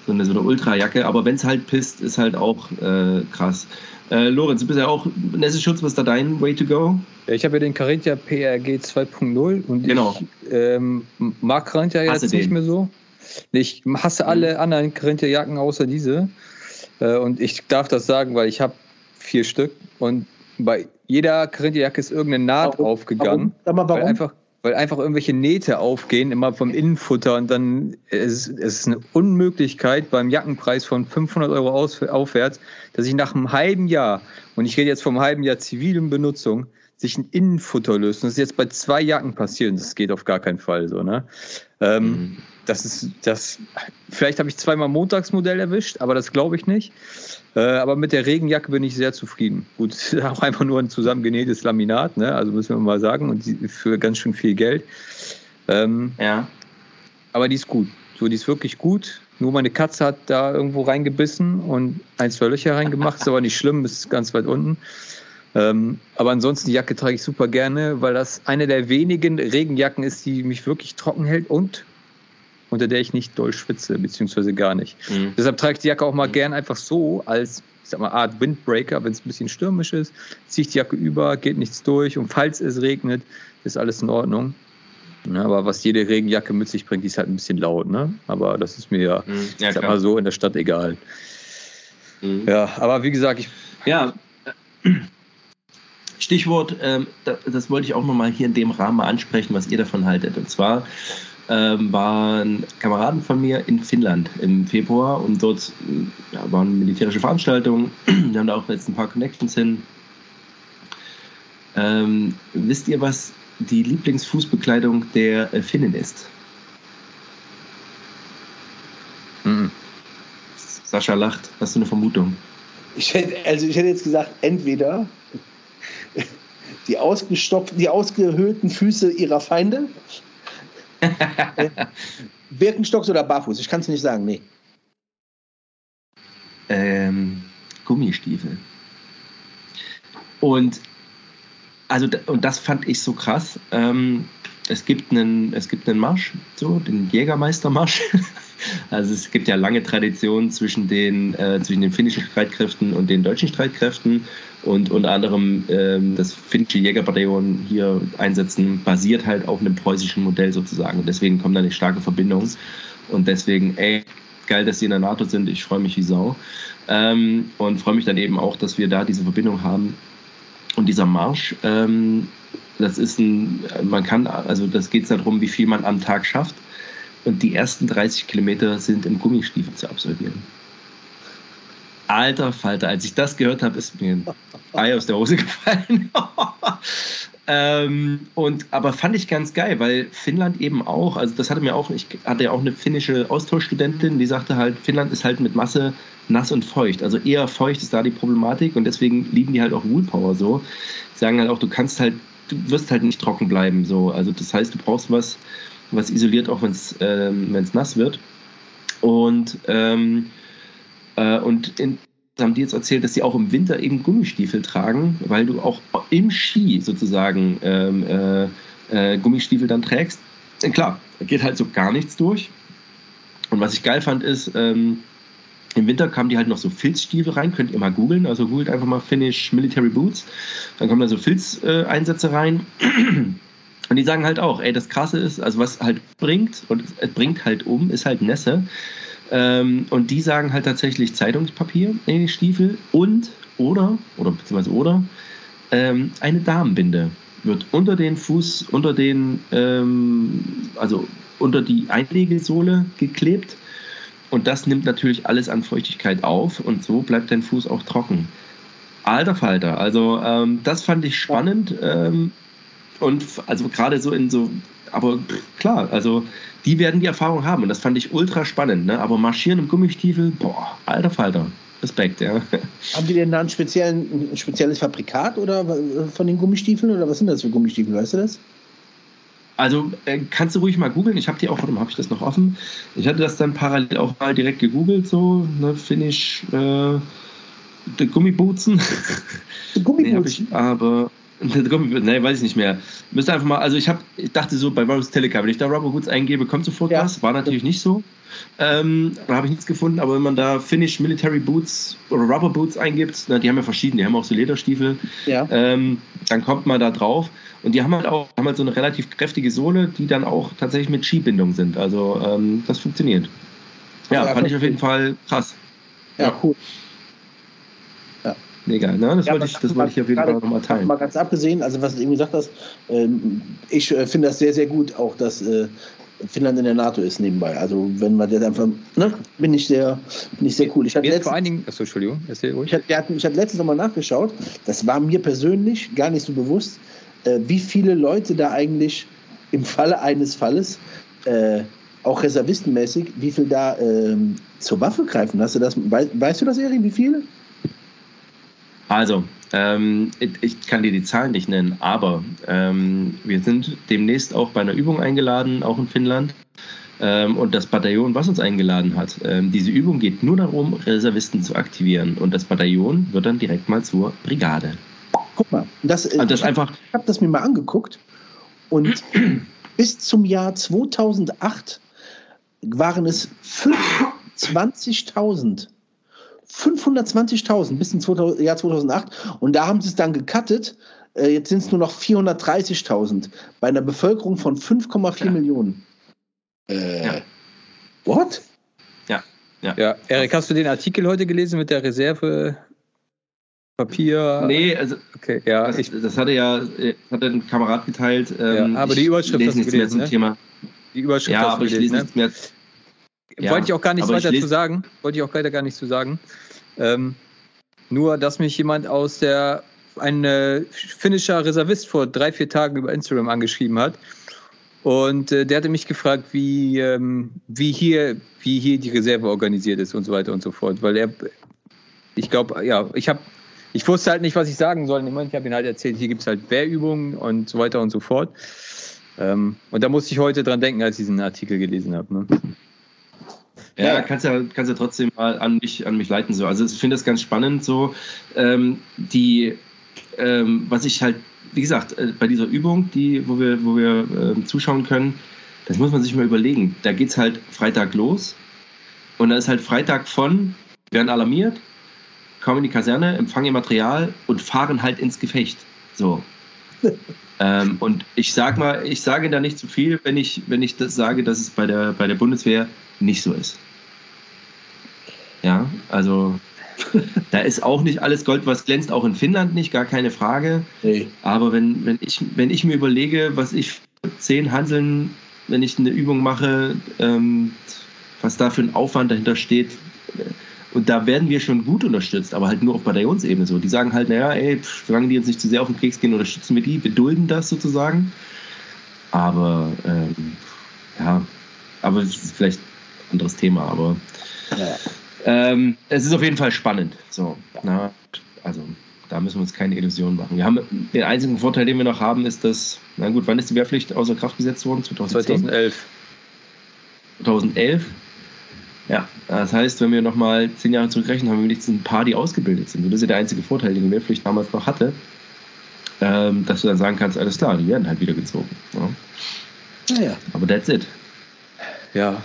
so eine, so eine Ultrajacke, aber wenn es halt pisst, ist halt auch äh, krass. Äh, Lorenz, du bist ja auch Nässe-Schutz, was ist da dein Way to go? Ich habe ja den Carinthia PRG 2.0 und genau. ich ähm, mag Carinthia jetzt nicht mehr so. Ich hasse alle mhm. anderen Carinthia-Jacken außer diese. Äh, und ich darf das sagen, weil ich habe vier Stück und bei jeder Carinthia-Jacke ist irgendeine Naht warum? aufgegangen. Warum? warum? Weil einfach, weil einfach irgendwelche Nähte aufgehen, immer vom Innenfutter und dann ist es eine Unmöglichkeit beim Jackenpreis von 500 Euro aufwärts, dass ich nach einem halben Jahr, und ich rede jetzt vom halben Jahr zivilen Benutzung, sich ein Innenfutter löst. Und das ist jetzt bei zwei Jacken passiert das geht auf gar keinen Fall so. Ne? Ähm, mhm. Das ist das. Vielleicht habe ich zweimal Montagsmodell erwischt, aber das glaube ich nicht. Äh, aber mit der Regenjacke bin ich sehr zufrieden. Gut, ist [laughs] auch einfach nur ein zusammengenähtes Laminat, ne? also müssen wir mal sagen, und für ganz schön viel Geld. Ähm, ja. Aber die ist gut. So, die ist wirklich gut. Nur meine Katze hat da irgendwo reingebissen und ein, zwei Löcher reingemacht. Ist aber nicht schlimm, ist ganz weit unten. Ähm, aber ansonsten, die Jacke trage ich super gerne, weil das eine der wenigen Regenjacken ist, die mich wirklich trocken hält und unter der ich nicht doll schwitze, beziehungsweise gar nicht. Mhm. Deshalb trage ich die Jacke auch mal gern einfach so als ich sag mal, Art Windbreaker, wenn es ein bisschen stürmisch ist, ziehe ich die Jacke über, geht nichts durch und falls es regnet, ist alles in Ordnung. Ja, aber was jede Regenjacke mit sich bringt, die ist halt ein bisschen laut, ne? Aber das ist mir ja, mhm. ja ich sag mal so in der Stadt egal. Mhm. Ja, aber wie gesagt, ich. Ja, Stichwort, ähm, das wollte ich auch nochmal hier in dem Rahmen ansprechen, was ihr davon haltet. Und zwar ähm, waren Kameraden von mir in Finnland im Februar und dort ja, waren militärische Veranstaltungen. [clears throat] Wir haben da auch jetzt ein paar Connections hin. Ähm, wisst ihr, was die Lieblingsfußbekleidung der äh, Finnen ist? Mhm. Sascha lacht. Hast du eine Vermutung? Ich hätte, also ich hätte jetzt gesagt, entweder die ausgestopften, die ausgehöhlten Füße ihrer Feinde. [laughs] Birkenstocks oder Barfuß? Ich kann es nicht sagen, nee. Ähm, Gummistiefel. Und also und das fand ich so krass. Ähm, es gibt einen, es gibt einen Marsch, so den Jägermeistermarsch. [laughs] Also es gibt ja lange Traditionen zwischen den, äh, zwischen den finnischen Streitkräften und den deutschen Streitkräften und unter anderem ähm, das finnische Jägerbataillon hier einsetzen, basiert halt auf einem preußischen Modell sozusagen. Und deswegen kommt da eine starke Verbindung. Und deswegen, ey, geil, dass sie in der NATO sind. Ich freue mich wie Sau. Ähm, und freue mich dann eben auch, dass wir da diese Verbindung haben. Und dieser Marsch, ähm, das ist ein, man kann, also das geht darum, wie viel man am Tag schafft. Und die ersten 30 Kilometer sind im Gummistiefel zu absolvieren. Alter Falter, als ich das gehört habe, ist mir ein Ei aus der Hose gefallen. [laughs] ähm, und aber fand ich ganz geil, weil Finnland eben auch, also das hatte mir auch, ich hatte ja auch eine finnische Austauschstudentin, die sagte halt, Finnland ist halt mit Masse nass und feucht. Also eher feucht ist da die Problematik und deswegen lieben die halt auch Woolpower so. Die sagen halt auch, du kannst halt, du wirst halt nicht trocken bleiben so. Also das heißt, du brauchst was, was isoliert, auch wenn es ähm, nass wird. Und, ähm, äh, und in, haben die jetzt erzählt, dass sie auch im Winter eben Gummistiefel tragen, weil du auch im Ski sozusagen ähm, äh, äh, Gummistiefel dann trägst. Denn klar, da geht halt so gar nichts durch. Und was ich geil fand, ist, ähm, im Winter kamen die halt noch so Filzstiefel rein, könnt ihr mal googeln. Also googelt einfach mal Finnish Military Boots. Dann kommen da so Filzeinsätze rein. [clears throat] Und die sagen halt auch, ey, das Krasse ist, also was halt bringt, und es bringt halt um, ist halt Nässe. Ähm, und die sagen halt tatsächlich Zeitungspapier in die Stiefel und oder, oder beziehungsweise oder, ähm, eine Damenbinde wird unter den Fuß, unter den, ähm, also unter die Einlegesohle geklebt. Und das nimmt natürlich alles an Feuchtigkeit auf und so bleibt dein Fuß auch trocken. Alter Falter, also ähm, das fand ich spannend. Ähm, und also gerade so in so, aber klar, also die werden die Erfahrung haben und das fand ich ultra spannend. Ne? Aber marschieren im Gummistiefel, boah, alter Falter. Respekt, ja. [laughs] Haben die denn da ein, spezielles Fabrikat oder von den Gummistiefeln oder was sind das für Gummistiefel, weißt du das? Also äh, kannst du ruhig mal googeln. Ich habe die auch, warum habe ich das noch offen? Ich hatte das dann parallel auch mal direkt gegoogelt, so, ne, Finish, äh, Gummibutzen. Die Gummibutzen? [laughs] Nee, aber [laughs] Ne, weiß ich nicht mehr. Müsste einfach mal, also ich habe, ich dachte so bei Rubber's Telecar, wenn ich da Rubber Boots eingebe, kommt sofort ja. was. War natürlich nicht so. Ähm, da habe ich nichts gefunden, aber wenn man da Finnish Military Boots oder Rubber Boots eingibt, na, die haben ja verschiedene, die haben auch so Lederstiefel, ja. ähm, dann kommt man da drauf. Und die haben halt auch haben halt so eine relativ kräftige Sohle, die dann auch tatsächlich mit Skibindung sind. Also ähm, das funktioniert. Ja, ja fand ich auf jeden Fall krass. Ja, cool. Egal, ne? Das ja, wollte ich, das wollte ich auf jeden Fall nochmal teilen. Mal ganz abgesehen, also was du eben gesagt hast, ähm, ich äh, finde das sehr, sehr gut, auch dass äh, Finnland in der NATO ist nebenbei. Also wenn man das einfach, ne, bin ich sehr, bin ich sehr cool. Ich hatte letztens, vor allen Dingen, achso, Entschuldigung, erzähl ruhig. Ich hatte, ich hatte letztens nochmal nachgeschaut, das war mir persönlich gar nicht so bewusst, äh, wie viele Leute da eigentlich im Falle eines Falles äh, auch reservistenmäßig, wie viel da ähm, zur Waffe greifen. Hast du das, weißt, weißt du das, Erik, wie viele? Also, ähm, ich kann dir die Zahlen nicht nennen, aber ähm, wir sind demnächst auch bei einer Übung eingeladen, auch in Finnland. Ähm, und das Bataillon, was uns eingeladen hat, ähm, diese Übung geht nur darum, Reservisten zu aktivieren. Und das Bataillon wird dann direkt mal zur Brigade. Guck mal, das, also das ich einfach. Ich habe das mir mal angeguckt und [clears throat] bis zum Jahr 2008 waren es 25.000 520.000 bis ins Jahr 2008 und da haben sie es dann gecuttet. Äh, jetzt sind es nur noch 430.000 bei einer Bevölkerung von 5,4 ja. Millionen. Äh, ja. What? Ja. ja. Ja, Erik, hast du den Artikel heute gelesen mit der Reserve? Papier. Nee, also okay, ja, das, ich, das hatte ja hat ein Kamerad geteilt. Ähm, ja, aber die Überschrift du gelesen, mehr zum ne? Thema. Die Überschrift ja, hast du gelesen, ich lese ne? nichts mehr ja, Wollte ich auch gar nichts weiter zu sagen. Wollte ich auch leider gar nichts zu sagen. Ähm, nur, dass mich jemand aus der, ein äh, finnischer Reservist vor drei, vier Tagen über Instagram angeschrieben hat. Und äh, der hatte mich gefragt, wie, ähm, wie, hier, wie hier die Reserve organisiert ist und so weiter und so fort. Weil er, ich glaube, ja, ich habe, ich wusste halt nicht, was ich sagen soll. Ich habe ihm halt erzählt, hier gibt es halt Wehrübungen und so weiter und so fort. Ähm, und da musste ich heute dran denken, als ich diesen Artikel gelesen habe. Ne? Ja, kannst ja, kannst ja trotzdem mal an mich, an mich leiten. So. Also ich finde das ganz spannend, so ähm, die, ähm, was ich halt, wie gesagt, äh, bei dieser Übung, die, wo wir, wo wir äh, zuschauen können, das muss man sich mal überlegen. Da geht es halt Freitag los und da ist halt Freitag von, werden alarmiert, kommen in die Kaserne, empfangen ihr Material und fahren halt ins Gefecht. So. [laughs] ähm, und ich sag mal, ich sage da nicht zu viel, wenn ich, wenn ich das sage, dass es bei der, bei der Bundeswehr nicht so ist. Ja, also [laughs] da ist auch nicht alles Gold, was glänzt, auch in Finnland nicht, gar keine Frage. Nee. Aber wenn, wenn, ich, wenn ich mir überlege, was ich zehn Hanseln, wenn ich eine Übung mache, ähm, was da für ein Aufwand dahinter steht, und da werden wir schon gut unterstützt, aber halt nur auf Bataillonsebene so. Die sagen halt, naja, ey, solange die jetzt nicht zu sehr auf den Keks gehen, unterstützen wir die, wir dulden das sozusagen. Aber ähm, ja, aber es ist vielleicht ein anderes Thema, aber ja. ähm, es ist auf jeden Fall spannend. So, na, also da müssen wir uns keine Illusionen machen. Wir haben den einzigen Vorteil, den wir noch haben, ist, dass, na gut, wann ist die Wehrpflicht außer Kraft gesetzt worden? 2010? 2011. 2011. Ja, das heißt, wenn wir nochmal zehn Jahre zurückrechnen, haben wir wenigstens ein paar, die ausgebildet sind. Und das ist ja der einzige Vorteil, den die Wehrpflicht damals noch hatte, ähm, dass du dann sagen kannst, alles klar, die werden halt wieder gezogen. Ja. Naja. Aber that's it. Ja.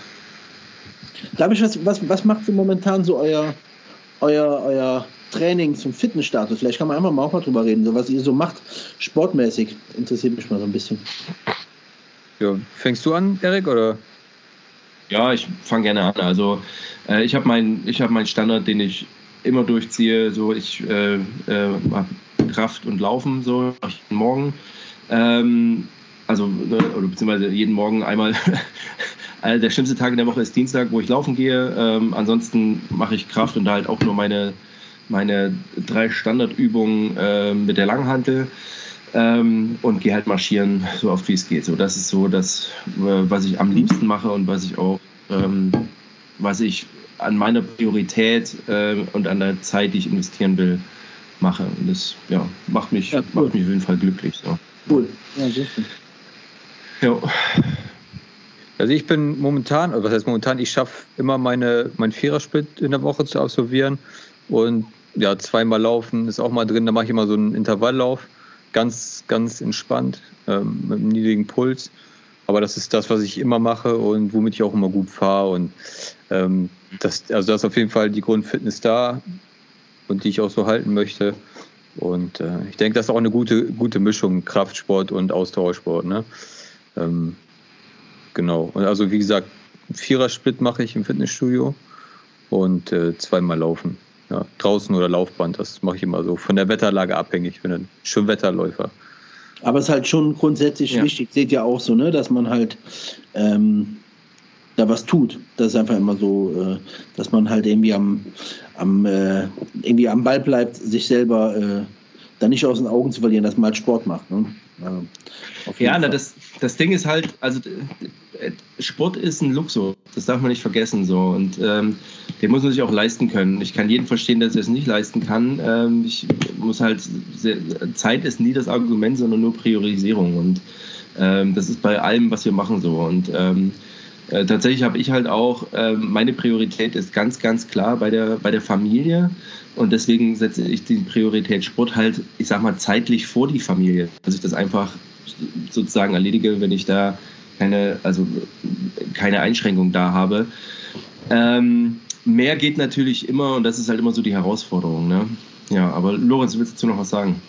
Glaube ich, was, was, was macht so momentan so euer, euer, euer Trainings- und Fitnessstatus? Vielleicht kann man einfach mal auch mal drüber reden, so was ihr so macht, sportmäßig. Interessiert mich mal so ein bisschen. Ja, fängst du an, Erik, oder? Ja, ich fange gerne an. Also äh, ich habe meinen hab mein Standard, den ich immer durchziehe. So, ich äh, äh, Kraft und Laufen so morgen. Ähm, also ne, oder beziehungsweise jeden Morgen einmal. also [laughs] der schlimmste Tag in der Woche ist Dienstag, wo ich laufen gehe. Ähm, ansonsten mache ich Kraft und halt auch nur meine meine drei Standardübungen äh, mit der Langhantel ähm, und gehe halt marschieren, so oft wie es geht. So, das ist so das, äh, was ich am liebsten mache und was ich auch, ähm, was ich an meiner Priorität äh, und an der Zeit, die ich investieren will, mache. Und das ja, macht, mich, ja, cool. macht mich auf jeden Fall glücklich. So. Cool. Ja, sehr schön. Ja. Also ich bin momentan, was heißt momentan, ich schaffe immer meine, mein Vierersplit in der Woche zu absolvieren und ja, zweimal laufen ist auch mal drin, da mache ich immer so einen Intervalllauf ganz, ganz entspannt, ähm, mit einem niedrigen Puls. Aber das ist das, was ich immer mache und womit ich auch immer gut fahre. Und ähm, das, also da ist auf jeden Fall die Grundfitness da und die ich auch so halten möchte. Und äh, ich denke, das ist auch eine gute, gute Mischung, Kraftsport und Ausdauersport. Ne? Ähm, genau. Und also wie gesagt, Vierer-Split mache ich im Fitnessstudio und äh, zweimal laufen ja, draußen oder Laufband. Das mache ich immer so. Von der Wetterlage abhängig. Ich bin ein Schönwetterläufer. Aber es ist halt schon grundsätzlich ja. wichtig, seht ihr auch so, ne, dass man halt ähm, da was tut. Das ist einfach immer so, äh, dass man halt irgendwie am, am, äh, irgendwie am Ball bleibt, sich selber äh, da nicht aus den Augen zu verlieren, dass man halt Sport macht. Ne? ja, na, das, das Ding ist halt, also Sport ist ein Luxus, das darf man nicht vergessen so und ähm, den muss man sich auch leisten können. Ich kann jeden verstehen, dass er es nicht leisten kann. Ähm, ich muss halt, Zeit ist nie das Argument, sondern nur Priorisierung und ähm, das ist bei allem, was wir machen so und ähm, äh, tatsächlich habe ich halt auch, äh, meine Priorität ist ganz, ganz klar bei der, bei der Familie. Und deswegen setze ich die Priorität Sport halt, ich sag mal, zeitlich vor die Familie. Dass ich das einfach sozusagen erledige, wenn ich da keine, also keine Einschränkung da habe. Ähm, mehr geht natürlich immer und das ist halt immer so die Herausforderung. Ne? Ja, aber Lorenz, willst du noch was sagen?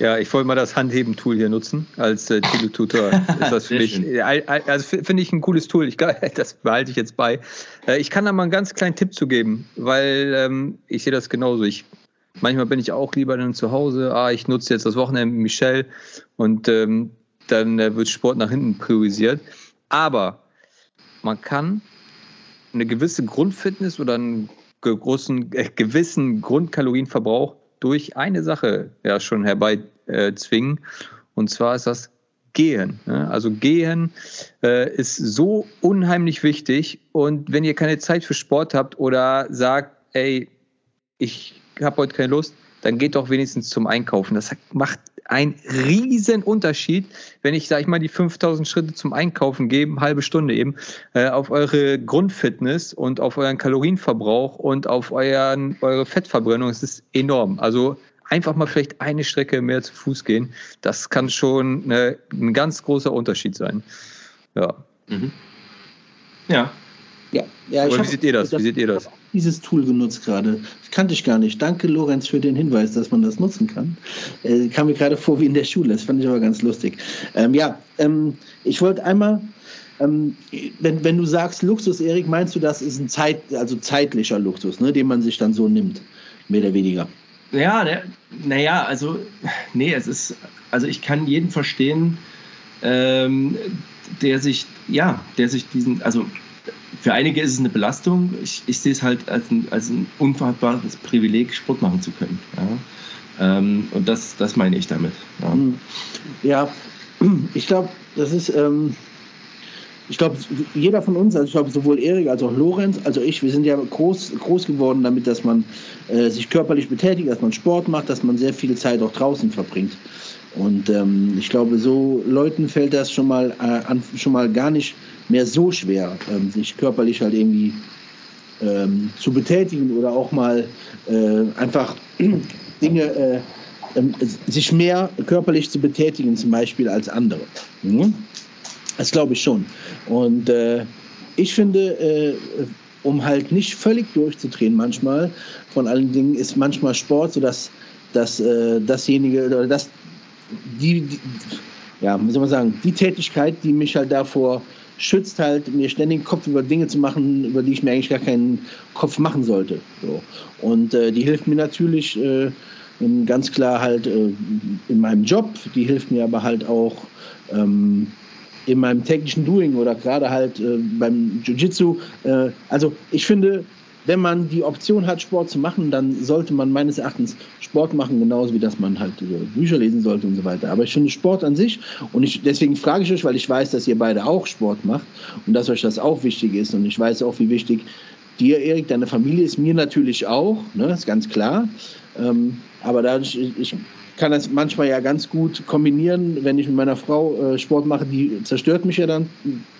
Ja, ich wollte mal das Handheben-Tool hier nutzen als äh, Titeltutor. [laughs] Ist das für mich, also finde ich ein cooles Tool. Ich, [laughs] das behalte ich jetzt bei. Äh, ich kann da mal einen ganz kleinen Tipp zu geben, weil ähm, ich sehe das genauso. Ich, manchmal bin ich auch lieber dann zu Hause. Ah, ich nutze jetzt das Wochenende mit Michelle und ähm, dann äh, wird Sport nach hinten priorisiert. Aber man kann eine gewisse Grundfitness oder einen großen, äh, gewissen Grundkalorienverbrauch durch eine Sache ja schon herbeizwingen. Äh, und zwar ist das Gehen. Ne? Also Gehen äh, ist so unheimlich wichtig. Und wenn ihr keine Zeit für Sport habt oder sagt, ey, ich habe heute keine Lust, dann geht doch wenigstens zum Einkaufen. Das macht ein riesen Unterschied, wenn ich, sag ich mal, die 5000 Schritte zum Einkaufen gebe, halbe Stunde eben, äh, auf eure Grundfitness und auf euren Kalorienverbrauch und auf euren, eure Fettverbrennung. Es ist enorm. Also einfach mal vielleicht eine Strecke mehr zu Fuß gehen, das kann schon eine, ein ganz großer Unterschied sein. Ja. Mhm. Ja. Ja, ja ich hab, wie seht ihr das? Wie seht ihr das? Dieses Tool genutzt gerade. Das kannte ich gar nicht. Danke, Lorenz, für den Hinweis, dass man das nutzen kann. Äh, kam mir gerade vor wie in der Schule. Das fand ich aber ganz lustig. Ähm, ja, ähm, ich wollte einmal ähm, wenn, wenn du sagst Luxus, Erik, meinst du, das ist ein Zeit, also zeitlicher Luxus, ne, den man sich dann so nimmt, mehr oder weniger? Ja, naja, also, nee, es ist, also ich kann jeden verstehen, ähm, der sich, ja, der sich diesen, also für einige ist es eine Belastung. Ich, ich sehe es halt als ein, als ein unverhandelbares Privileg, Sport machen zu können. Ja? Ähm, und das, das meine ich damit. Ja, hm. ja ich glaube, das ist, ähm, ich glaube, jeder von uns, also ich glaube sowohl Erik als auch Lorenz, also ich, wir sind ja groß, groß geworden damit, dass man äh, sich körperlich betätigt, dass man Sport macht, dass man sehr viel Zeit auch draußen verbringt. Und ähm, ich glaube, so Leuten fällt das schon mal, äh, an, schon mal gar nicht mehr so schwer, ähm, sich körperlich halt irgendwie ähm, zu betätigen oder auch mal äh, einfach [clears throat] Dinge, äh, ähm, sich mehr körperlich zu betätigen, zum Beispiel als andere. Mhm. Das glaube ich schon. Und äh, ich finde, äh, um halt nicht völlig durchzudrehen manchmal, von allen Dingen ist manchmal Sport so, dass, dass äh, dasjenige oder das, die, die, ja, wie soll man sagen, die Tätigkeit, die mich halt davor schützt, halt mir ständig den Kopf über Dinge zu machen, über die ich mir eigentlich gar keinen Kopf machen sollte. So. Und äh, die hilft mir natürlich äh, ganz klar halt äh, in meinem Job, die hilft mir aber halt auch ähm, in meinem täglichen Doing oder gerade halt äh, beim Jiu-Jitsu. Äh, also ich finde, wenn man die Option hat, Sport zu machen, dann sollte man meines Erachtens Sport machen, genauso wie dass man halt äh, Bücher lesen sollte und so weiter. Aber ich finde Sport an sich und ich, deswegen frage ich euch, weil ich weiß, dass ihr beide auch Sport macht und dass euch das auch wichtig ist und ich weiß auch, wie wichtig dir, Erik, deine Familie ist mir natürlich auch, ne, ist ganz klar. Ähm, aber dadurch, ich kann das manchmal ja ganz gut kombinieren, wenn ich mit meiner Frau äh, Sport mache, die zerstört mich ja dann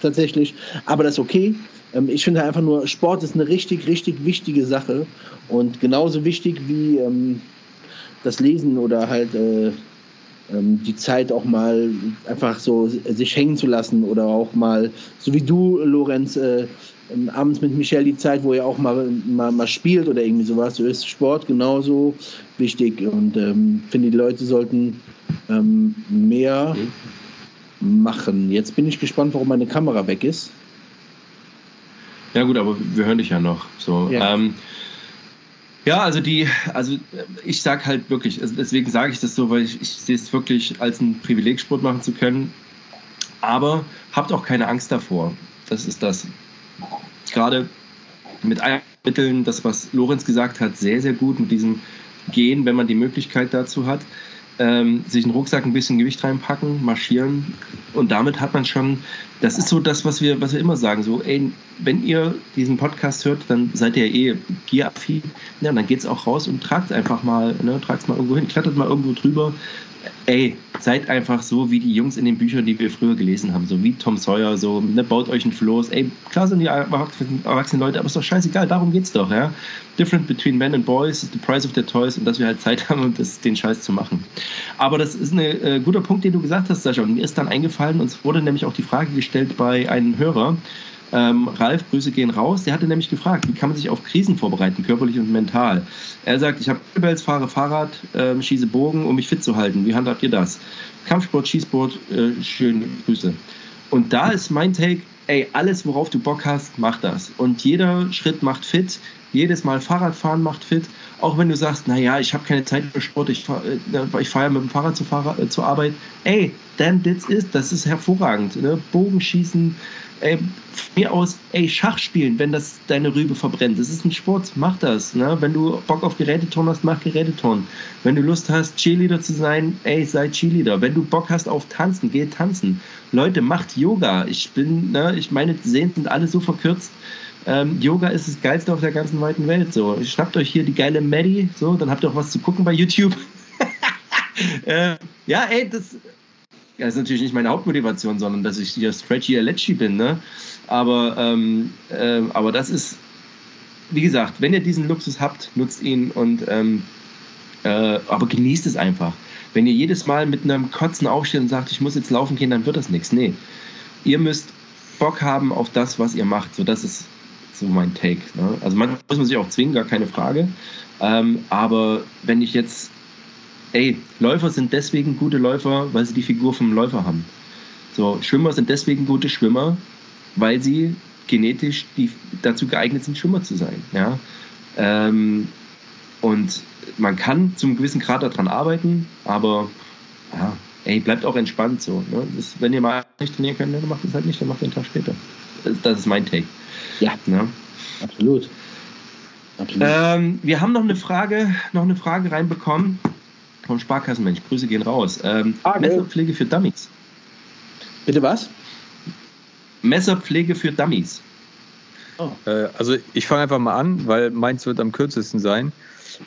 tatsächlich. Aber das ist okay. Ähm, ich finde einfach nur, Sport ist eine richtig, richtig wichtige Sache und genauso wichtig wie ähm, das Lesen oder halt äh, ähm, die Zeit auch mal einfach so sich hängen zu lassen oder auch mal, so wie du, Lorenz, äh, abends mit Michelle die Zeit, wo ihr auch mal, mal, mal spielt oder irgendwie sowas. So ist Sport genauso wichtig und ähm, finde, die Leute sollten ähm, mehr machen. Jetzt bin ich gespannt, warum meine Kamera weg ist. Ja gut, aber wir hören dich ja noch. So. Ja. Ähm, ja, also die, also ich sage halt wirklich, also deswegen sage ich das so, weil ich, ich sehe es wirklich als ein Privileg, Sport machen zu können. Aber habt auch keine Angst davor. Das ist das. Gerade mit Mitteln, das, was Lorenz gesagt hat, sehr, sehr gut mit diesem Gehen, wenn man die Möglichkeit dazu hat ähm, sich einen Rucksack ein bisschen Gewicht reinpacken, marschieren. Und damit hat man schon, das ist so das, was wir, was wir immer sagen, so, ey, wenn ihr diesen Podcast hört, dann seid ihr eh gearaffin, ja, dann geht's auch raus und tragt einfach mal, ne, tragt mal irgendwo hin, klettert mal irgendwo drüber, ey, seid einfach so wie die Jungs in den Büchern, die wir früher gelesen haben, so wie Tom Sawyer, so, ne, baut euch ein Floß, ey, klar sind die erwachsenen Leute, aber ist doch scheißegal, darum geht's doch, ja. Different between men and boys is the price of their toys und dass wir halt Zeit [laughs] haben, um das, den Scheiß zu machen. Aber das ist ein äh, guter Punkt, den du gesagt hast, Sascha, und mir ist dann eingefallen, uns wurde nämlich auch die Frage gestellt bei einem Hörer, ähm, Ralf, Grüße gehen raus, der hatte nämlich gefragt, wie kann man sich auf Krisen vorbereiten, körperlich und mental. Er sagt, ich habe Kettlebells, fahre Fahrrad, äh, schieße Bogen, um mich fit zu halten. Wie handhabt ihr das? Kampfsport, Schießsport, äh, schöne Grüße. Und da ist mein Take, ey, alles, worauf du Bock hast, mach das. Und jeder Schritt macht fit, jedes Mal Fahrradfahren macht fit. Auch wenn du sagst, naja, ich habe keine Zeit für Sport, ich fahre äh, ich fahr ja mit dem Fahrrad zur, Fahrrad, äh, zur Arbeit. Ey, then this is, das ist hervorragend. Ne? Bogenschießen, ey, mir aus, ey, Schach spielen, wenn das deine Rübe verbrennt. Das ist ein Sport, mach das. Ne? Wenn du Bock auf Geräteton hast, mach Geräteton. Wenn du Lust hast, Cheerleader zu sein, ey, sei Cheerleader. Wenn du Bock hast auf Tanzen, geh tanzen. Leute, macht Yoga. Ich bin, ne, ich meine Sehnen sind alle so verkürzt. Ähm, Yoga ist das geilste auf der ganzen weiten Welt. So, schnappt euch hier die geile Maddie, so, dann habt ihr auch was zu gucken bei YouTube. [laughs] äh, Ja, ey, das, ja, ist natürlich nicht meine Hauptmotivation, sondern dass ich hier Stretchy Alecci bin, ne? Aber, ähm, äh, aber das ist, wie gesagt, wenn ihr diesen Luxus habt, nutzt ihn und ähm, äh, aber genießt es einfach. Wenn ihr jedes Mal mit einem Kotzen aufsteht und sagt, ich muss jetzt laufen gehen, dann wird das nichts. Nee. Ihr müsst Bock haben auf das, was ihr macht. So, das ist so mein Take. Ne? Also man muss man sich auch zwingen, gar keine Frage. Ähm, aber wenn ich jetzt, ey, Läufer sind deswegen gute Läufer, weil sie die Figur vom Läufer haben. So, Schwimmer sind deswegen gute Schwimmer, weil sie genetisch die, dazu geeignet sind, Schwimmer zu sein. Ja? Ähm, und man kann zum gewissen Grad daran arbeiten, aber ja, ey, bleibt auch entspannt so. Ne? Das, wenn ihr mal nicht trainieren könnt, dann macht es halt nicht, dann macht ihr einen Tag später. Das, das ist mein Take. Ja, ne? absolut. absolut. Ähm, wir haben noch eine Frage, noch eine Frage reinbekommen vom Sparkassenmensch. Grüße gehen raus. Ähm, Messerpflege für Dummies. Bitte was? Messerpflege für Dummies. Oh. Äh, also ich fange einfach mal an, weil meins wird am kürzesten sein.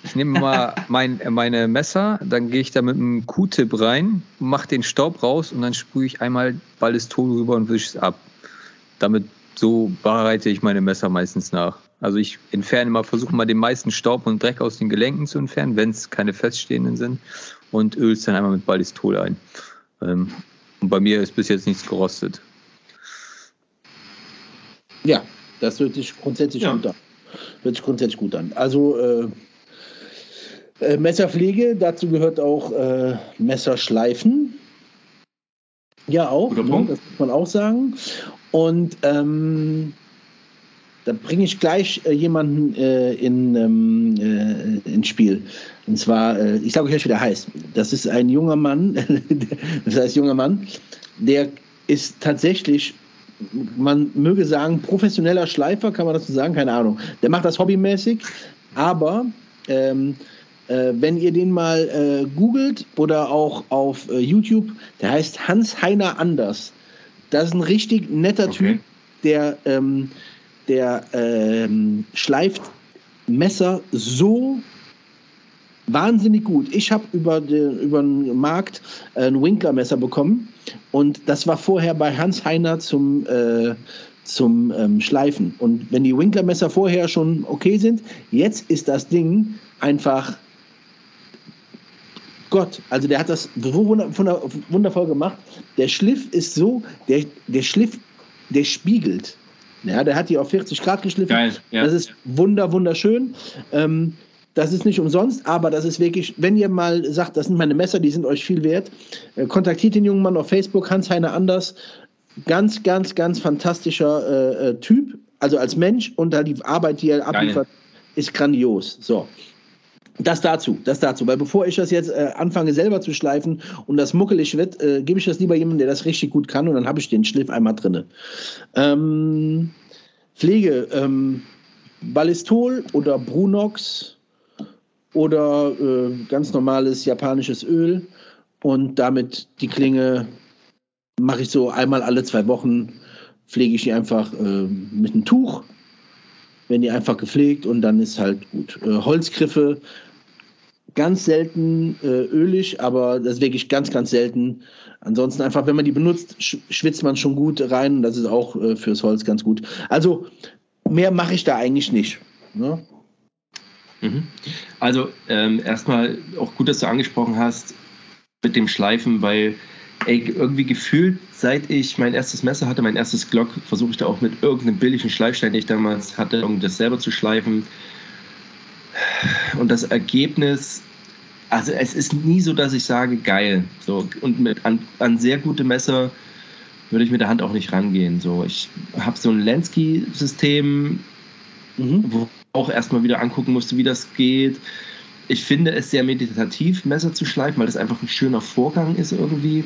Ich nehme mal [laughs] mein, meine Messer, dann gehe ich da mit einem Q-Tip rein, mache den Staub raus und dann sprühe ich einmal Ballistol rüber und wische es ab. Damit so bereite ich meine Messer meistens nach. Also ich entferne mal, versuche mal den meisten Staub und Dreck aus den Gelenken zu entfernen, wenn es keine feststehenden sind und öle es dann einmal mit Ballistol ein. Ähm, und bei mir ist bis jetzt nichts gerostet. Ja, das hört sich grundsätzlich ja. gut an. Hört sich grundsätzlich gut an. Also äh, äh, Messerpflege, dazu gehört auch äh, Messerschleifen. Ja, auch, ne, das muss man auch sagen. Und ähm, da bringe ich gleich äh, jemanden äh, in, ähm, äh, ins Spiel. Und zwar, äh, ich sage euch, wie der heißt. Das ist ein junger Mann, [laughs] das heißt junger Mann, der ist tatsächlich, man möge sagen, professioneller Schleifer, kann man dazu sagen, keine Ahnung. Der macht das hobbymäßig, aber ähm, äh, wenn ihr den mal äh, googelt oder auch auf äh, YouTube, der heißt Hans-Heiner Anders. Das ist ein richtig netter okay. Typ, der, ähm, der ähm, schleift Messer so wahnsinnig gut. Ich habe über den, über den Markt ein Winkler-Messer bekommen und das war vorher bei Hans Heiner zum, äh, zum ähm, Schleifen. Und wenn die Winkler-Messer vorher schon okay sind, jetzt ist das Ding einfach Gott, also der hat das wundervoll gemacht. Der Schliff ist so, der, der Schliff, der spiegelt. Ja, der hat die auf 40 Grad geschliffen. Geil, ja. Das ist wunder, wunderschön. Ähm, das ist nicht umsonst, aber das ist wirklich, wenn ihr mal sagt, das sind meine Messer, die sind euch viel wert, äh, kontaktiert den jungen Mann auf Facebook, Hans-Heiner Anders. Ganz, ganz, ganz fantastischer äh, äh Typ, also als Mensch und halt die Arbeit, die er abliefert, ist grandios. So. Das dazu, das dazu. Weil bevor ich das jetzt äh, anfange selber zu schleifen und das muckelig wird, äh, gebe ich das lieber jemandem, der das richtig gut kann und dann habe ich den Schliff einmal drinne. Ähm, Pflege, ähm, Ballistol oder Brunox oder äh, ganz normales japanisches Öl und damit die Klinge mache ich so einmal alle zwei Wochen, pflege ich die einfach äh, mit einem Tuch werden die einfach gepflegt und dann ist halt gut. Äh, Holzgriffe, ganz selten äh, ölig, aber das ist wirklich ganz, ganz selten. Ansonsten einfach, wenn man die benutzt, sch schwitzt man schon gut rein. Das ist auch äh, fürs Holz ganz gut. Also mehr mache ich da eigentlich nicht. Ne? Mhm. Also ähm, erstmal auch gut, dass du angesprochen hast mit dem Schleifen, weil ey, irgendwie gefühlt, seit ich mein erstes Messer hatte, mein erstes Glock, versuche ich da auch mit irgendeinem billigen Schleifstein, den ich damals hatte, um das selber zu schleifen. Und das Ergebnis, also es ist nie so, dass ich sage, geil. So, und mit, an, an sehr gute Messer würde ich mit der Hand auch nicht rangehen. So, ich habe so ein Lansky-System, mhm. wo auch erstmal wieder angucken musste, wie das geht ich finde es sehr meditativ, Messer zu schleifen, weil das einfach ein schöner Vorgang ist irgendwie.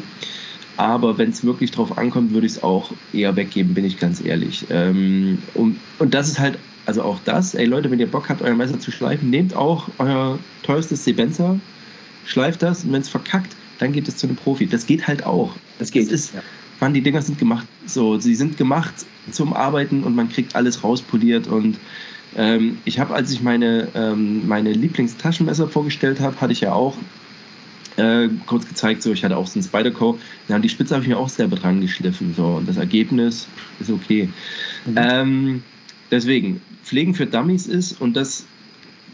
Aber wenn es wirklich drauf ankommt, würde ich es auch eher weggeben, bin ich ganz ehrlich. Ähm, und, und das ist halt, also auch das, ey Leute, wenn ihr Bock habt, euer Messer zu schleifen, nehmt auch euer teuerstes Sebenza, schleift das und wenn es verkackt, dann geht es zu einem Profi. Das geht halt auch. Das geht. Das ist, ja. Mann, die Dinger sind gemacht, so, sie sind gemacht zum Arbeiten und man kriegt alles rauspoliert und ähm, ich habe, als ich meine, ähm, meine Lieblingstaschenmesser vorgestellt habe, hatte ich ja auch äh, kurz gezeigt, so ich hatte auch so ein Spider-Co. Ja, die Spitze habe ich mir auch selber dran geschliffen. So, und das Ergebnis ist okay. Mhm. Ähm, deswegen, Pflegen für Dummies ist, und das,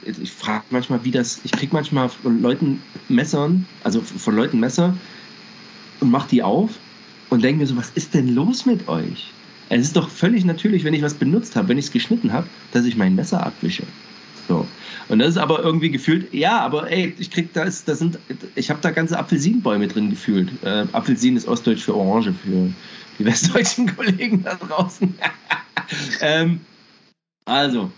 ich frage manchmal, wie das, ich kriege manchmal von Leuten Messern, also von Leuten Messer und mache die auf und denke mir so, was ist denn los mit euch? Es ist doch völlig natürlich, wenn ich was benutzt habe, wenn ich es geschnitten habe, dass ich mein Messer abwische. So. Und das ist aber irgendwie gefühlt, ja, aber ey, ich krieg da ist, da sind, ich habe da ganze Apfelsinenbäume drin gefühlt. Äh, Apfelsin ist Ostdeutsch für Orange für die [laughs] westdeutschen Kollegen da draußen. [laughs] ähm, also,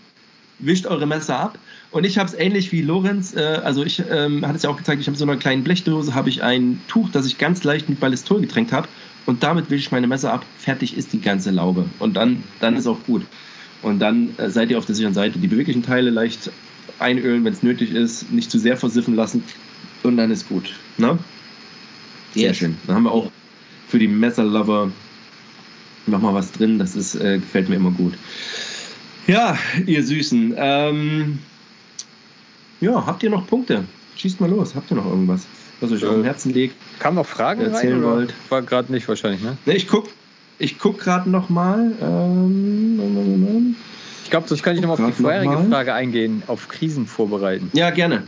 wischt eure Messer ab. Und ich habe es ähnlich wie Lorenz, äh, also ich ähm, hatte es ja auch gezeigt, ich habe so einer kleinen Blechdose, habe ich ein Tuch, das ich ganz leicht mit Ballistol getränkt habe und damit wische ich meine Messer ab, fertig ist die ganze Laube und dann, dann ist auch gut. Und dann äh, seid ihr auf der sicheren Seite. Die beweglichen Teile leicht einölen, wenn es nötig ist, nicht zu sehr versiffen lassen und dann ist gut. Ne? Sehr yes. schön. Dann haben wir auch für die Messerlover nochmal was drin, das ist, äh, gefällt mir immer gut. Ja, ihr Süßen. Ähm, ja, habt ihr noch Punkte? Schießt mal los. Habt ihr noch irgendwas, was euch äh, auf dem Herzen liegt? Kam noch Fragen erzählen rein, wollt? War gerade nicht wahrscheinlich, ne? ne ich guck, ich guck gerade noch mal. Ähm, ich glaube, das kann ich nochmal auf die vorherige noch Frage eingehen, auf Krisen vorbereiten. Ja, gerne.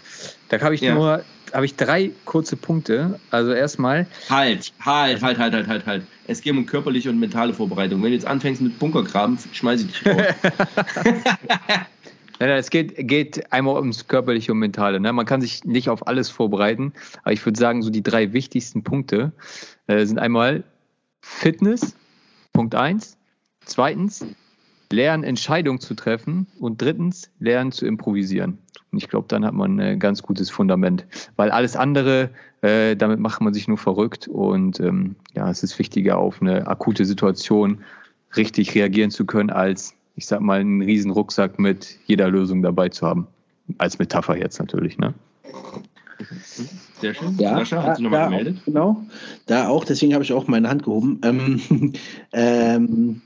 Da habe ich ja. nur habe ich drei kurze Punkte. Also erstmal. Halt, halt, halt, halt, halt, halt, halt. Es geht um körperliche und mentale Vorbereitung. Wenn du jetzt anfängst mit Bunkergraben, schmeiße ich dich raus. [laughs] Nein, nein, es geht, geht einmal ums körperliche und mentale. Ne? Man kann sich nicht auf alles vorbereiten, aber ich würde sagen, so die drei wichtigsten Punkte äh, sind einmal Fitness, Punkt eins. Zweitens, lernen, Entscheidungen zu treffen. Und drittens, lernen zu improvisieren. Und ich glaube, dann hat man ein ganz gutes Fundament. Weil alles andere, äh, damit macht man sich nur verrückt. Und ähm, ja, es ist wichtiger, auf eine akute Situation richtig reagieren zu können, als ich sag mal, einen riesen Rucksack mit jeder Lösung dabei zu haben. Als Metapher jetzt natürlich, ne? Sehr schön. Ja, Sascha, hat sich nochmal gemeldet? Auch, genau, da auch, deswegen habe ich auch meine Hand gehoben. Ähm, [laughs] ähm,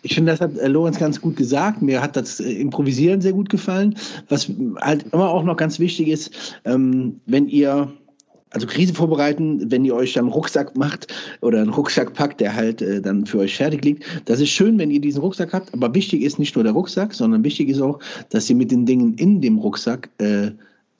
ich finde, das hat äh, Lorenz ganz gut gesagt. Mir hat das äh, Improvisieren sehr gut gefallen. Was halt immer auch noch ganz wichtig ist, ähm, wenn ihr also Krise vorbereiten, wenn ihr euch einen Rucksack macht oder einen Rucksack packt, der halt äh, dann für euch fertig liegt. Das ist schön, wenn ihr diesen Rucksack habt, aber wichtig ist nicht nur der Rucksack, sondern wichtig ist auch, dass ihr mit den Dingen in dem Rucksack äh,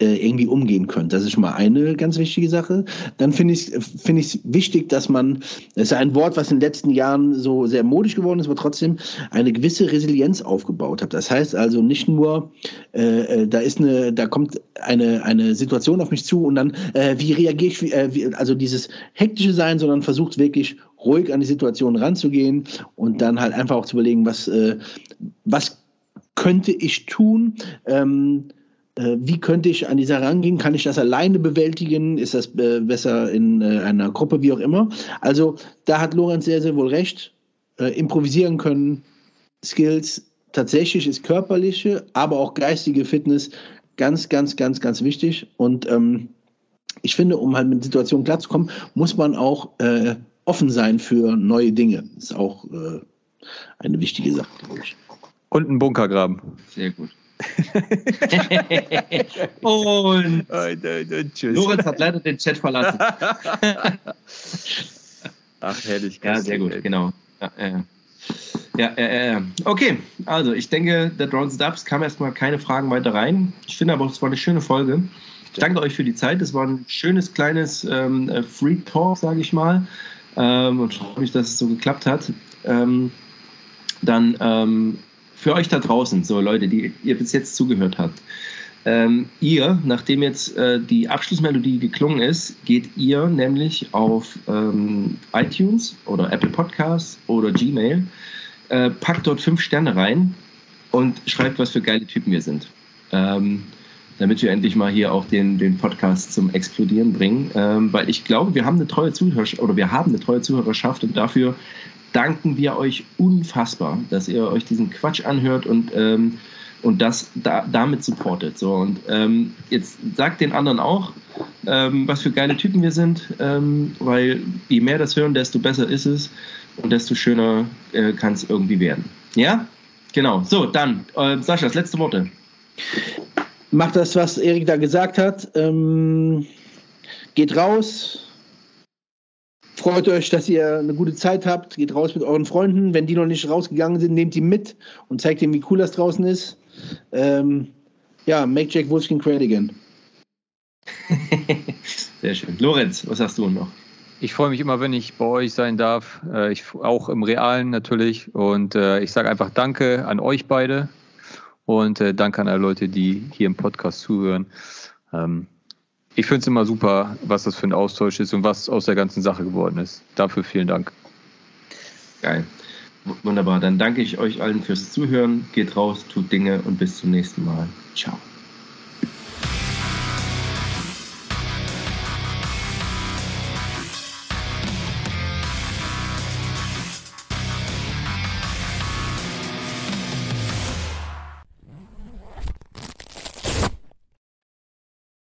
irgendwie umgehen könnt. Das ist schon mal eine ganz wichtige Sache. Dann finde ich es find wichtig, dass man, das ist ein Wort, was in den letzten Jahren so sehr modisch geworden ist, aber trotzdem eine gewisse Resilienz aufgebaut hat. Das heißt also nicht nur, äh, äh, da ist eine, da kommt eine, eine Situation auf mich zu und dann, äh, wie reagiere ich, äh, wie, also dieses hektische Sein, sondern versucht wirklich ruhig an die Situation ranzugehen und dann halt einfach auch zu überlegen, was, äh, was könnte ich tun, ähm, äh, wie könnte ich an die Sache rangehen? Kann ich das alleine bewältigen? Ist das äh, besser in äh, einer Gruppe, wie auch immer? Also da hat Lorenz sehr, sehr wohl recht. improvisieren können, Skills, tatsächlich ist körperliche, aber auch geistige Fitness ganz, ganz, ganz, ganz wichtig. Und ähm, ich finde, um halt mit Situationen klarzukommen, muss man auch äh, offen sein für neue Dinge. Das ist auch äh, eine wichtige Sache, glaube ich. Und einen Bunkergraben. Sehr gut. [laughs] und Lorenz hat leider den Chat verlassen. [laughs] Ach, herrlich. Ja, sehr gut, genau. Ja, ja, ja, ja, Okay, also ich denke, der Drons Dubs kam erstmal keine Fragen weiter rein. Ich finde aber, es war eine schöne Folge. Ich danke euch für die Zeit. Es war ein schönes kleines ähm, äh, Free Talk, sage ich mal. Ähm, und freue mich, dass es so geklappt hat. Ähm, dann ähm, für euch da draußen, so Leute, die ihr bis jetzt zugehört habt. Ähm, ihr, nachdem jetzt äh, die Abschlussmelodie geklungen ist, geht ihr nämlich auf ähm, iTunes oder Apple Podcasts oder Gmail, äh, packt dort fünf Sterne rein und schreibt, was für geile Typen wir sind. Ähm, damit wir endlich mal hier auch den, den Podcast zum Explodieren bringen. Ähm, weil ich glaube, wir haben eine treue Zuhörerschaft oder wir haben eine treue Zuhörerschaft und dafür danken wir euch unfassbar, dass ihr euch diesen Quatsch anhört und, ähm, und das da, damit supportet. So, und ähm, jetzt sagt den anderen auch, ähm, was für geile Typen wir sind, ähm, weil je mehr das hören, desto besser ist es und desto schöner äh, kann es irgendwie werden. Ja? Genau. So, dann, äh, Sascha, das letzte Worte. Macht das, was Erik da gesagt hat. Ähm geht raus, freut euch, dass ihr eine gute Zeit habt, geht raus mit euren Freunden. Wenn die noch nicht rausgegangen sind, nehmt die mit und zeigt ihnen, wie cool das draußen ist. Ähm, ja, make Jack Wolfskin great again. [laughs] Sehr schön. Lorenz, was hast du noch? Ich freue mich immer, wenn ich bei euch sein darf. Äh, ich, auch im Realen natürlich. Und äh, ich sage einfach Danke an euch beide und äh, danke an alle Leute, die hier im Podcast zuhören. Ähm, ich finde es immer super, was das für ein Austausch ist und was aus der ganzen Sache geworden ist. Dafür vielen Dank. Geil. Wunderbar. Dann danke ich euch allen fürs Zuhören. Geht raus, tut Dinge und bis zum nächsten Mal. Ciao.